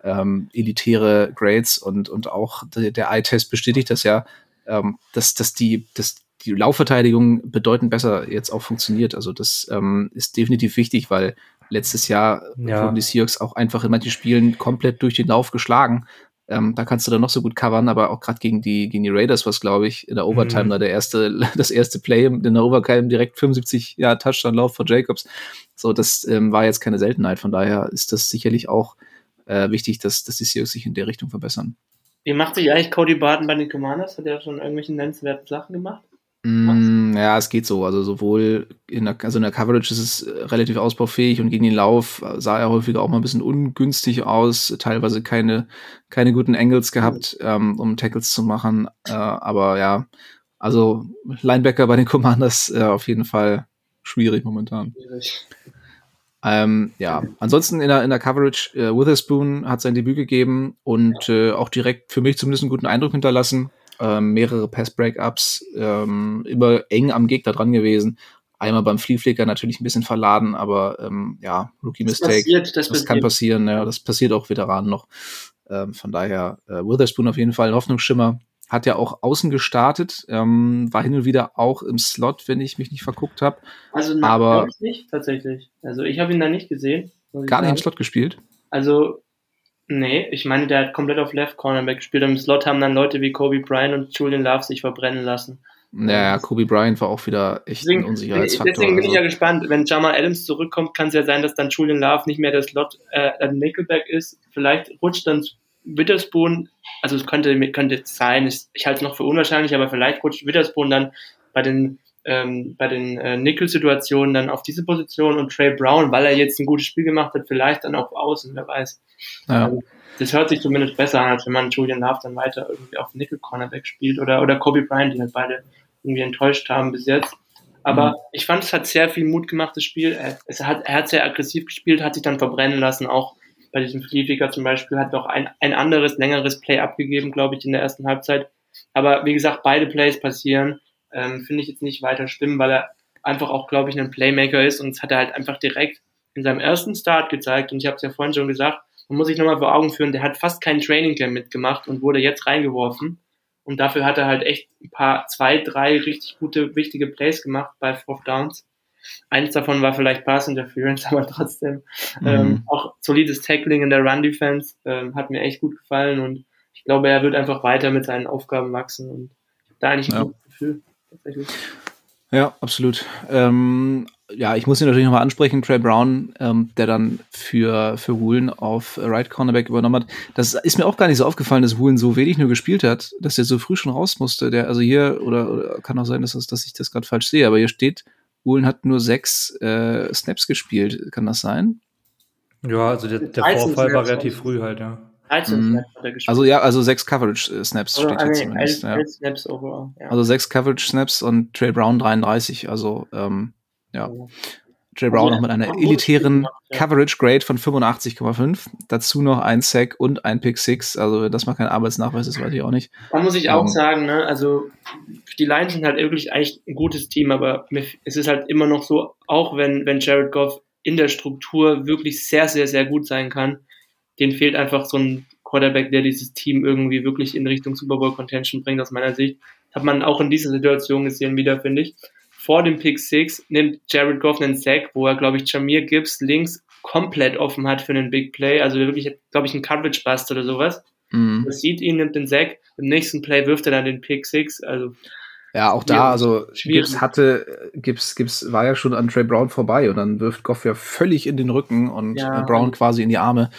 Ähm, elitäre Grades und, und auch der, der Eye-Test bestätigt das ja, ähm, dass, dass die, dass die Laufverteidigung bedeutend besser jetzt auch funktioniert. Also das ähm, ist definitiv wichtig, weil letztes Jahr ja. wurden die Seahawks auch einfach in manchen Spielen komplett durch den Lauf geschlagen. Ähm, da kannst du dann noch so gut covern, aber auch gerade gegen die, gegen die Raiders, was glaube ich, in der Overtime mhm. da der erste, (laughs) das erste Play in der Overtime direkt 75 ja, Touchdown-Lauf von Jacobs. So, das ähm, war jetzt keine Seltenheit. Von daher ist das sicherlich auch äh, wichtig, dass, dass die Seahawks sich in der Richtung verbessern. Wie macht sich eigentlich Cody Barton bei den Commanders? Hat er schon irgendwelche nennenswerten Sachen gemacht? Mm, ja, es geht so. Also sowohl in der, also in der Coverage ist es äh, relativ ausbaufähig und gegen den Lauf sah er häufiger auch mal ein bisschen ungünstig aus, teilweise keine, keine guten Angles gehabt, ähm, um Tackles zu machen. Äh, aber ja, also Linebacker bei den (laughs) Commanders äh, auf jeden Fall schwierig momentan. Schwierig. Ähm, ja, ansonsten in der, in der Coverage, äh, Witherspoon hat sein Debüt gegeben und äh, auch direkt für mich zumindest einen guten Eindruck hinterlassen ähm, mehrere Pass-Breakups, ähm, immer eng am Gegner dran gewesen. Einmal beim Flea natürlich ein bisschen verladen, aber ähm, ja, Rookie-Mistake, das, das, das kann passieren. Ja, das passiert auch Veteranen noch. Ähm, von daher äh, Witherspoon auf jeden Fall ein Hoffnungsschimmer. Hat ja auch außen gestartet, ähm, war hin und wieder auch im Slot, wenn ich mich nicht verguckt habe. Also nein, aber nicht tatsächlich. Also ich habe ihn da nicht gesehen. Gar nicht im Slot gespielt. Also Nee, ich meine, der hat komplett auf Left Cornerback gespielt. Im Slot haben dann Leute wie Kobe Bryant und Julian Love sich verbrennen lassen. Naja, Kobe Bryant war auch wieder echt deswegen, ein Unsicherheitsfaktor. Deswegen bin also. ich ja gespannt. Wenn Jamal Adams zurückkommt, kann es ja sein, dass dann Julian Love nicht mehr der Slot äh, Nickelback ist. Vielleicht rutscht dann Witherspoon, also es könnte, könnte sein, ich halte es noch für unwahrscheinlich, aber vielleicht rutscht Witherspoon dann bei den ähm, bei den äh, Nickel-Situationen dann auf diese Position und Trey Brown, weil er jetzt ein gutes Spiel gemacht hat, vielleicht dann auf Außen, wer weiß. Ja. Also, das hört sich zumindest besser an, als wenn man Julian Love dann weiter irgendwie auf Nickel-Cornerback spielt oder, oder Kobe Bryant, die halt beide irgendwie enttäuscht haben bis jetzt. Aber mhm. ich fand, es hat sehr viel Mut gemacht, das Spiel. Er, es hat, er hat sehr aggressiv gespielt, hat sich dann verbrennen lassen, auch bei diesem Fliefiger zum Beispiel, hat noch ein, ein anderes, längeres Play abgegeben, glaube ich, in der ersten Halbzeit. Aber wie gesagt, beide Plays passieren ähm, finde ich jetzt nicht weiter schlimm, weil er einfach auch, glaube ich, ein Playmaker ist und es hat er halt einfach direkt in seinem ersten Start gezeigt und ich habe es ja vorhin schon gesagt, man muss sich nochmal vor Augen führen, der hat fast kein Training Camp mitgemacht und wurde jetzt reingeworfen und dafür hat er halt echt ein paar, zwei, drei richtig gute, wichtige Plays gemacht bei Fourth Downs. Eins davon war vielleicht Pass Interference, (laughs) aber trotzdem mhm. ähm, auch solides Tackling in der Run Defense ähm, hat mir echt gut gefallen und ich glaube, er wird einfach weiter mit seinen Aufgaben wachsen und da eigentlich ein ja. gutes Gefühl tatsächlich. Ja, absolut. Ähm, ja, ich muss ihn natürlich nochmal ansprechen, Trey Brown, ähm, der dann für, für Woolen auf Right Cornerback übernommen hat. Das ist mir auch gar nicht so aufgefallen, dass Woolen so wenig nur gespielt hat, dass er so früh schon raus musste. Der, also hier, oder, oder kann auch sein, dass, das, dass ich das gerade falsch sehe, aber hier steht, Woolen hat nur sechs äh, Snaps gespielt. Kann das sein? Ja, also der, der Vorfall war relativ früh halt, ja. 13 mhm. Snaps hat er gespielt. Also ja, also sechs Coverage-Snaps steht hier zumindest. Ja. Snaps overall, ja. Also sechs Coverage-Snaps und Trey Brown 33. Also ähm, ja. Oh. Trey Brown also, noch mit einer elitären. Coverage Grade von 85,5. Dazu noch ein Sack und ein Pick 6. Also, wenn das mal kein Arbeitsnachweis ist, weiß ich auch nicht. Da muss ich auch ähm, sagen, ne, also die Lions sind halt wirklich eigentlich ein gutes Team, aber es ist halt immer noch so, auch wenn, wenn Jared Goff in der Struktur wirklich sehr, sehr, sehr gut sein kann, den fehlt einfach so ein Quarterback, der dieses Team irgendwie wirklich in Richtung Super Bowl Contention bringt, aus meiner Sicht. Hat man auch in dieser Situation gesehen wieder, finde ich. Vor dem Pick 6 nimmt Jared Goff einen Sack, wo er, glaube ich, Jamir Gibbs links komplett offen hat für einen Big Play. Also wirklich, glaube ich, ein Coverage Bust oder sowas. Mhm. Das sieht ihn, nimmt den Sack. Im nächsten Play wirft er dann den Pick 6. Also ja, auch da, also schwierig. Gibbs hatte, Gibbs, Gibbs war ja schon an Trey Brown vorbei und dann wirft Goff ja völlig in den Rücken und ja. Brown quasi in die Arme.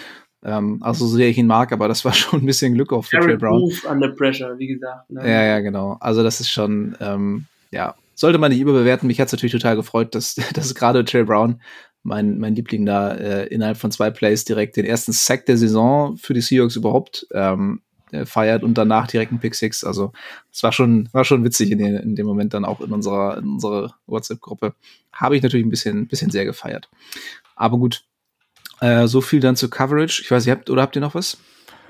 Ähm, also so sehr ich ihn mag, aber das war (laughs) schon ein bisschen Glück auf für Trey Brown. Move under pressure, wie gesagt. Ne? Ja, ja, genau. Also das ist schon, ähm, ja, sollte man nicht überbewerten. Mich hat es natürlich total gefreut, dass, (laughs) dass gerade Trey Brown, mein, mein Liebling da, äh, innerhalb von zwei Plays direkt den ersten Sack der Saison für die Seahawks überhaupt ähm, äh, feiert und danach direkt ein Pick Six. Also es war schon, war schon witzig in, den, in dem Moment dann auch in unserer, in unserer WhatsApp-Gruppe. Habe ich natürlich ein bisschen, bisschen sehr gefeiert. Aber gut, äh, so viel dann zur Coverage. Ich weiß, ihr habt, oder habt ihr noch was?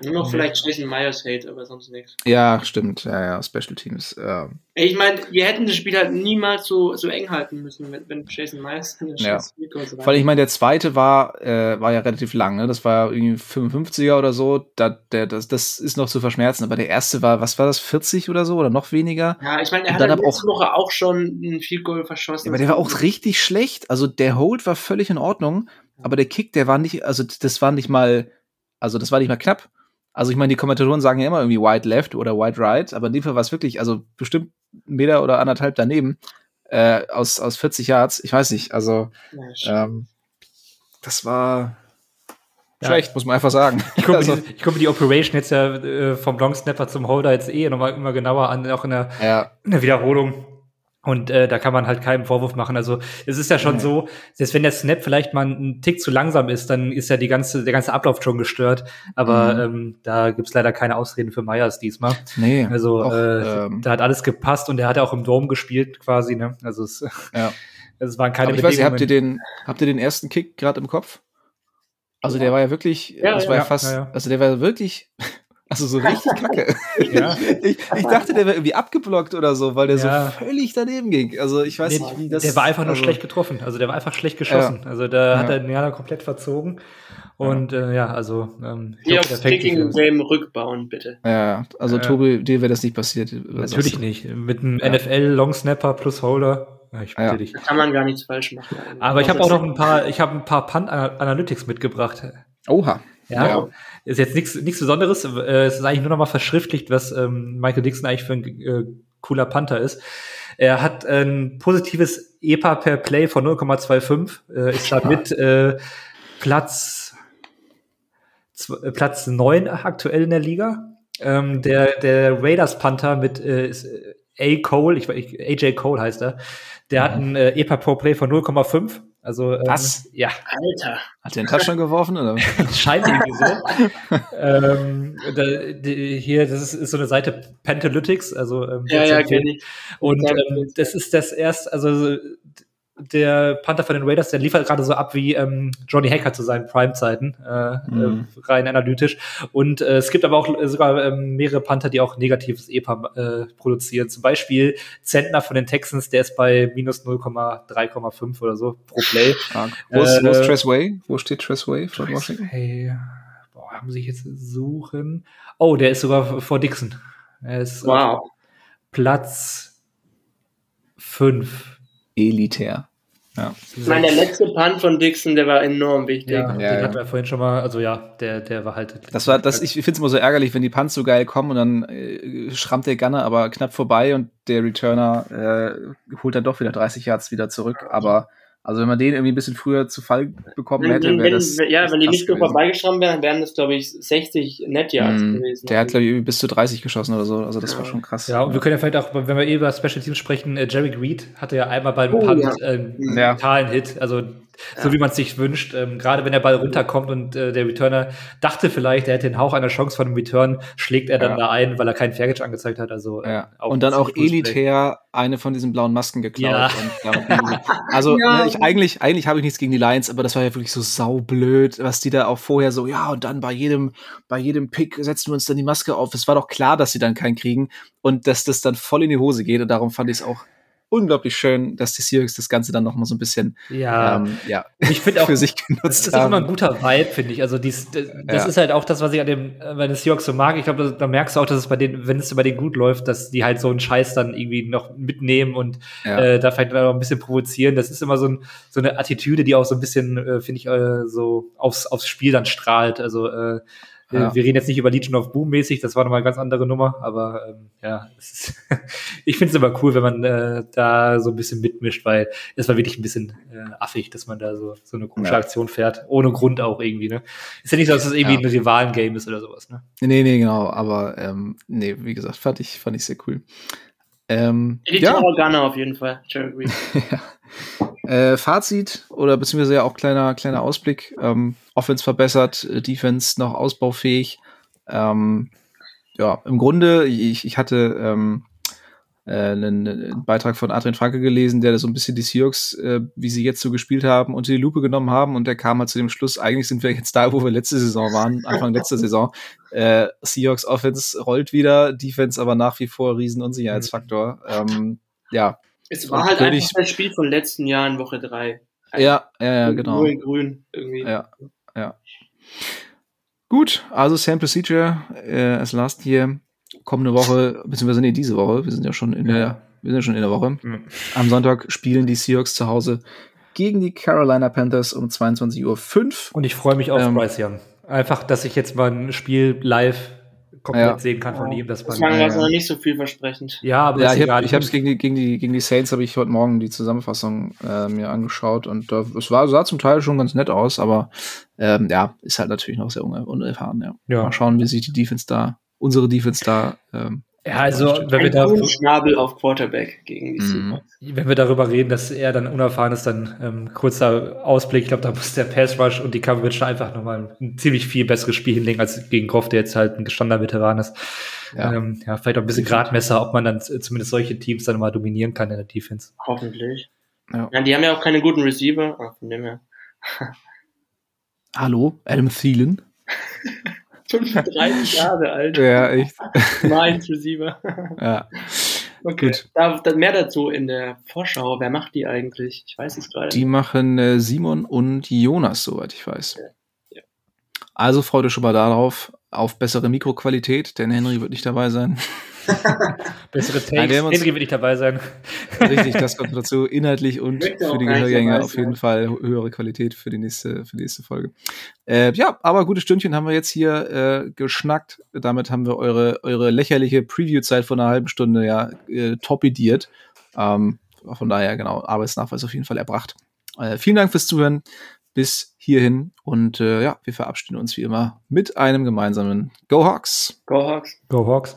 Nur noch vielleicht Jason Myers Hate, aber sonst nichts. Ja, stimmt. Ja, ja, Special Teams. Äh. Ich meine, wir hätten das Spiel halt niemals so, so eng halten müssen, wenn, wenn Jason Myers ja. Vor allem, ich meine, der zweite war, äh, war ja relativ lang, ne? Das war irgendwie 55er oder so. Da, der, das, das ist noch zu verschmerzen. Aber der erste war, was war das, 40 oder so oder noch weniger? Ja, ich meine, er hat dann letzte auch, Woche auch schon ein Field Goal verschossen. Ja, aber der war auch richtig schlecht. Also der Hold war völlig in Ordnung, aber der Kick, der war nicht, also das war nicht mal, also das war nicht mal knapp. Also ich meine, die Kommentatoren sagen ja immer irgendwie White Left oder White Right, aber in dem Fall war es wirklich, also bestimmt einen Meter oder anderthalb daneben äh, aus, aus 40 Yards. Ich weiß nicht, also ähm, das war ja. schlecht, muss man einfach sagen. Ich gucke also, die, guck mir die Operation jetzt ja äh, vom Long Snapper zum Holder jetzt eh nochmal immer genauer an, auch in der, ja. in der Wiederholung. Und äh, da kann man halt keinen Vorwurf machen. Also es ist ja schon ja. so, selbst wenn der Snap vielleicht mal ein Tick zu langsam ist, dann ist ja die ganze, der ganze Ablauf schon gestört. Aber mhm. ähm, da gibt's leider keine Ausreden für Myers diesmal. Nee. Also auch, äh, ähm, da hat alles gepasst und er hat ja auch im Dom gespielt quasi. Ne? Also es, ja. (laughs) es waren keine Aber ich weiß, habt ihr den, habt ihr den ersten Kick gerade im Kopf? Also der war ja wirklich, ja, das war ja, fast, also der war wirklich also so richtig (laughs) kacke. ja. ich, ich, dachte, der wäre irgendwie abgeblockt oder so, weil der ja. so völlig daneben ging. Also ich weiß nee, nicht, wie das. Der war einfach nur also, schlecht getroffen. Also der war einfach schlecht geschossen. Ja. Also da hat er den Jana komplett verzogen. Und ja, äh, ja also ähm, ich Hier auf Kicking Game rückbauen, bitte. Ja, also Tobi, dir wäre das nicht passiert. Natürlich nicht. Mit einem NFL Long Snapper plus Holder. Ja, ich bitte dich. Da kann man gar nichts falsch machen. Aber ich habe auch noch ein paar, ich habe ein paar Punt Analytics mitgebracht. Oha. Ja, ja. ist jetzt nichts nichts Besonderes. Äh, es ist eigentlich nur noch mal verschriftlicht, was ähm, Michael Dixon eigentlich für ein äh, cooler Panther ist. Er hat ein positives EPA per Play von 0,25, äh, ist damit äh, Platz äh, Platz 9 aktuell in der Liga. Ähm, der, der Raiders Panther mit äh, A. Cole, ich, ich, AJ Cole heißt er, der mhm. hat ein äh, EPA Pro Play von 0,5 also, ähm, Was? Ähm, ja. Alter. Hat der einen Touchdown geworfen, oder? (laughs) Scheint irgendwie so. (laughs) ähm, da, die, hier, das ist, ist, so eine Seite Pentalytics, also ähm, ja, ja, kenne ich. Und ähm, das ist das erst, also der Panther von den Raiders, der liefert gerade so ab wie ähm, Johnny Hacker zu seinen Prime-Zeiten, äh, mhm. äh, rein analytisch. Und äh, es gibt aber auch äh, sogar ähm, mehrere Panther, die auch negatives EPA äh, produzieren. Zum Beispiel Zentner von den Texans, der ist bei minus 0,3,5 oder so pro Play. Wo, ist, wo ist äh, Tressway? Wo steht Tressway von Washington? Hey, boah, haben sie jetzt suchen. Oh, der ist sogar vor Dixon. Er ist wow. Platz 5 elitär. Ja. Ich meine, der letzte Punt von Dixon, der war enorm wichtig. Ja, ja den ja. hatten wir vorhin schon mal, also ja, der, der war halt. Das war, das, ich finde es immer so ärgerlich, wenn die Punts so geil kommen und dann äh, schrammt der Gunner aber knapp vorbei und der Returner äh, holt dann doch wieder 30 Yards wieder zurück. Aber also wenn man den irgendwie ein bisschen früher zu Fall bekommen hätte, wäre das. Ja, wenn die nicht so vorbeigeschrammt wären, wären das, glaube ich, 60 Net-Yards mm, gewesen. Der hat, glaube ich, bis zu 30 geschossen oder so. Also das ja. war schon krass. Ja, und wir können ja vielleicht auch, wenn wir eh über Special Teams sprechen, äh, Jerry Reed hatte ja einmal beim oh, Punt ja. äh, einen ja. totalen Hit. Also ja. So wie man es sich wünscht. Ähm, Gerade wenn der Ball runterkommt und äh, der Returner dachte vielleicht, er hätte den Hauch einer Chance von dem Return, schlägt er dann ja. da ein, weil er keinen Fairgage angezeigt hat. Also, äh, und dann auch elitär eine von diesen blauen Masken geklaut. (laughs) also ne, ich, eigentlich, eigentlich habe ich nichts gegen die Lions, aber das war ja wirklich so saublöd, was die da auch vorher so, ja, und dann bei jedem, bei jedem Pick setzen wir uns dann die Maske auf. Es war doch klar, dass sie dann keinen kriegen und dass das dann voll in die Hose geht. Und darum fand ich es auch unglaublich schön, dass die Seahawks das Ganze dann noch mal so ein bisschen ja, ähm, ja ich finde (laughs) auch für sich genutzt das ist haben. immer ein guter Vibe, finde ich. Also dies, das, ja. ist halt auch das, was ich an dem bei den Seahawks so mag. Ich glaube, da merkst du auch, dass es bei denen, wenn es bei denen gut läuft, dass die halt so einen Scheiß dann irgendwie noch mitnehmen und ja. äh, da vielleicht auch ein bisschen provozieren. Das ist immer so, ein, so eine Attitüde, die auch so ein bisschen, äh, finde ich, äh, so aufs, aufs Spiel dann strahlt. Also äh, ja. Wir reden jetzt nicht über Legion of Boom mäßig, das war nochmal eine ganz andere Nummer, aber ähm, ja, (laughs) ist, ich finde es immer cool, wenn man äh, da so ein bisschen mitmischt, weil es war wirklich ein bisschen äh, affig, dass man da so, so eine komische ja. Aktion fährt, ohne Grund auch irgendwie. Ne? Ist ja nicht so, dass es das irgendwie ja. ein Rivalen-Game ist oder sowas. Ne? Nee, nee, genau, aber ähm, nee, wie gesagt, fand ich, fand ich sehr cool. Ähm, ja. Gunner auf jeden Fall, Jerry ja. (laughs) Äh, Fazit oder beziehungsweise ja auch kleiner, kleiner Ausblick. Ähm, Offense verbessert, äh, Defense noch ausbaufähig. Ähm, ja, im Grunde, ich, ich hatte ähm, äh, einen, einen Beitrag von Adrian Franke gelesen, der so ein bisschen die Seahawks, äh, wie sie jetzt so gespielt haben, unter die Lupe genommen haben und der kam halt zu dem Schluss, eigentlich sind wir jetzt da, wo wir letzte Saison waren, Anfang letzter Saison. Äh, Seahawks Offense rollt wieder, Defense aber nach wie vor Riesenunsicherheitsfaktor. Ähm, ja, es war halt einfach das Spiel von letzten Jahr in Woche 3. Ja, ja, ja, genau. Nur in grün irgendwie. Ja, ja. Gut, also Same Procedure äh, as last year. Kommende Woche, beziehungsweise nee, diese Woche, wir sind ja schon in der, wir sind ja schon in der Woche. Mhm. Am Sonntag spielen die Seahawks zu Hause gegen die Carolina Panthers um 22.05 Uhr. Und ich freue mich auf ähm, Bryce Young. Einfach, dass ich jetzt mal ein Spiel live komplett ja. sehen kann von ihm. Das war war es noch nicht so vielversprechend. Ja, aber ja, ich habe es gegen die, gegen, die, gegen die Saints habe ich heute Morgen die Zusammenfassung äh, mir angeschaut und äh, es war, sah zum Teil schon ganz nett aus, aber ähm, ja, ist halt natürlich noch sehr unerfahren. Ja. ja. Mal schauen, wie sich die Defense da, unsere Defense da ähm, ja, also wenn wir da Schnabel auf Quarterback gegen die mhm. Wenn wir darüber reden, dass er dann unerfahren ist, dann ähm, kurzer Ausblick. Ich glaube, da muss der Pass Rush und die Coverage einfach nochmal ein ziemlich viel besseres Spiel hinlegen als gegen Goff, der jetzt halt ein gestandener Veteran ist. Ja, ähm, ja vielleicht auch ein bisschen Gradmesser, ob man dann zumindest solche Teams dann mal dominieren kann in der Defense. Hoffentlich. Ja. ja die haben ja auch keine guten Receiver. Ach, von dem her. Hallo, Adam Thielen. (laughs) 35 (laughs) Jahre alt. Ja, echt. (laughs) Mainz Receiver. Ja. Okay. Gut. Da, da, mehr dazu in der Vorschau. Wer macht die eigentlich? Ich weiß es gerade. Die machen äh, Simon und Jonas, soweit ich weiß. Ja. Ja. Also freut euch schon mal darauf, auf bessere Mikroqualität, denn Henry wird nicht dabei sein. (laughs) Bessere Takes. Nein, Henry wird nicht dabei sein. Richtig, das kommt dazu. (laughs) Inhaltlich und für die Gehörgänge auf jeden Fall höhere Qualität für die nächste, für die nächste Folge. Äh, ja, aber gute Stündchen haben wir jetzt hier äh, geschnackt. Damit haben wir eure, eure lächerliche Preview-Zeit von einer halben Stunde ja äh, torpediert. Ähm, von daher, genau, Arbeitsnachweis auf jeden Fall erbracht. Äh, vielen Dank fürs Zuhören bis hierhin. Und äh, ja, wir verabschieden uns wie immer mit einem gemeinsamen Go Hawks. Go Hawks. Go Hawks.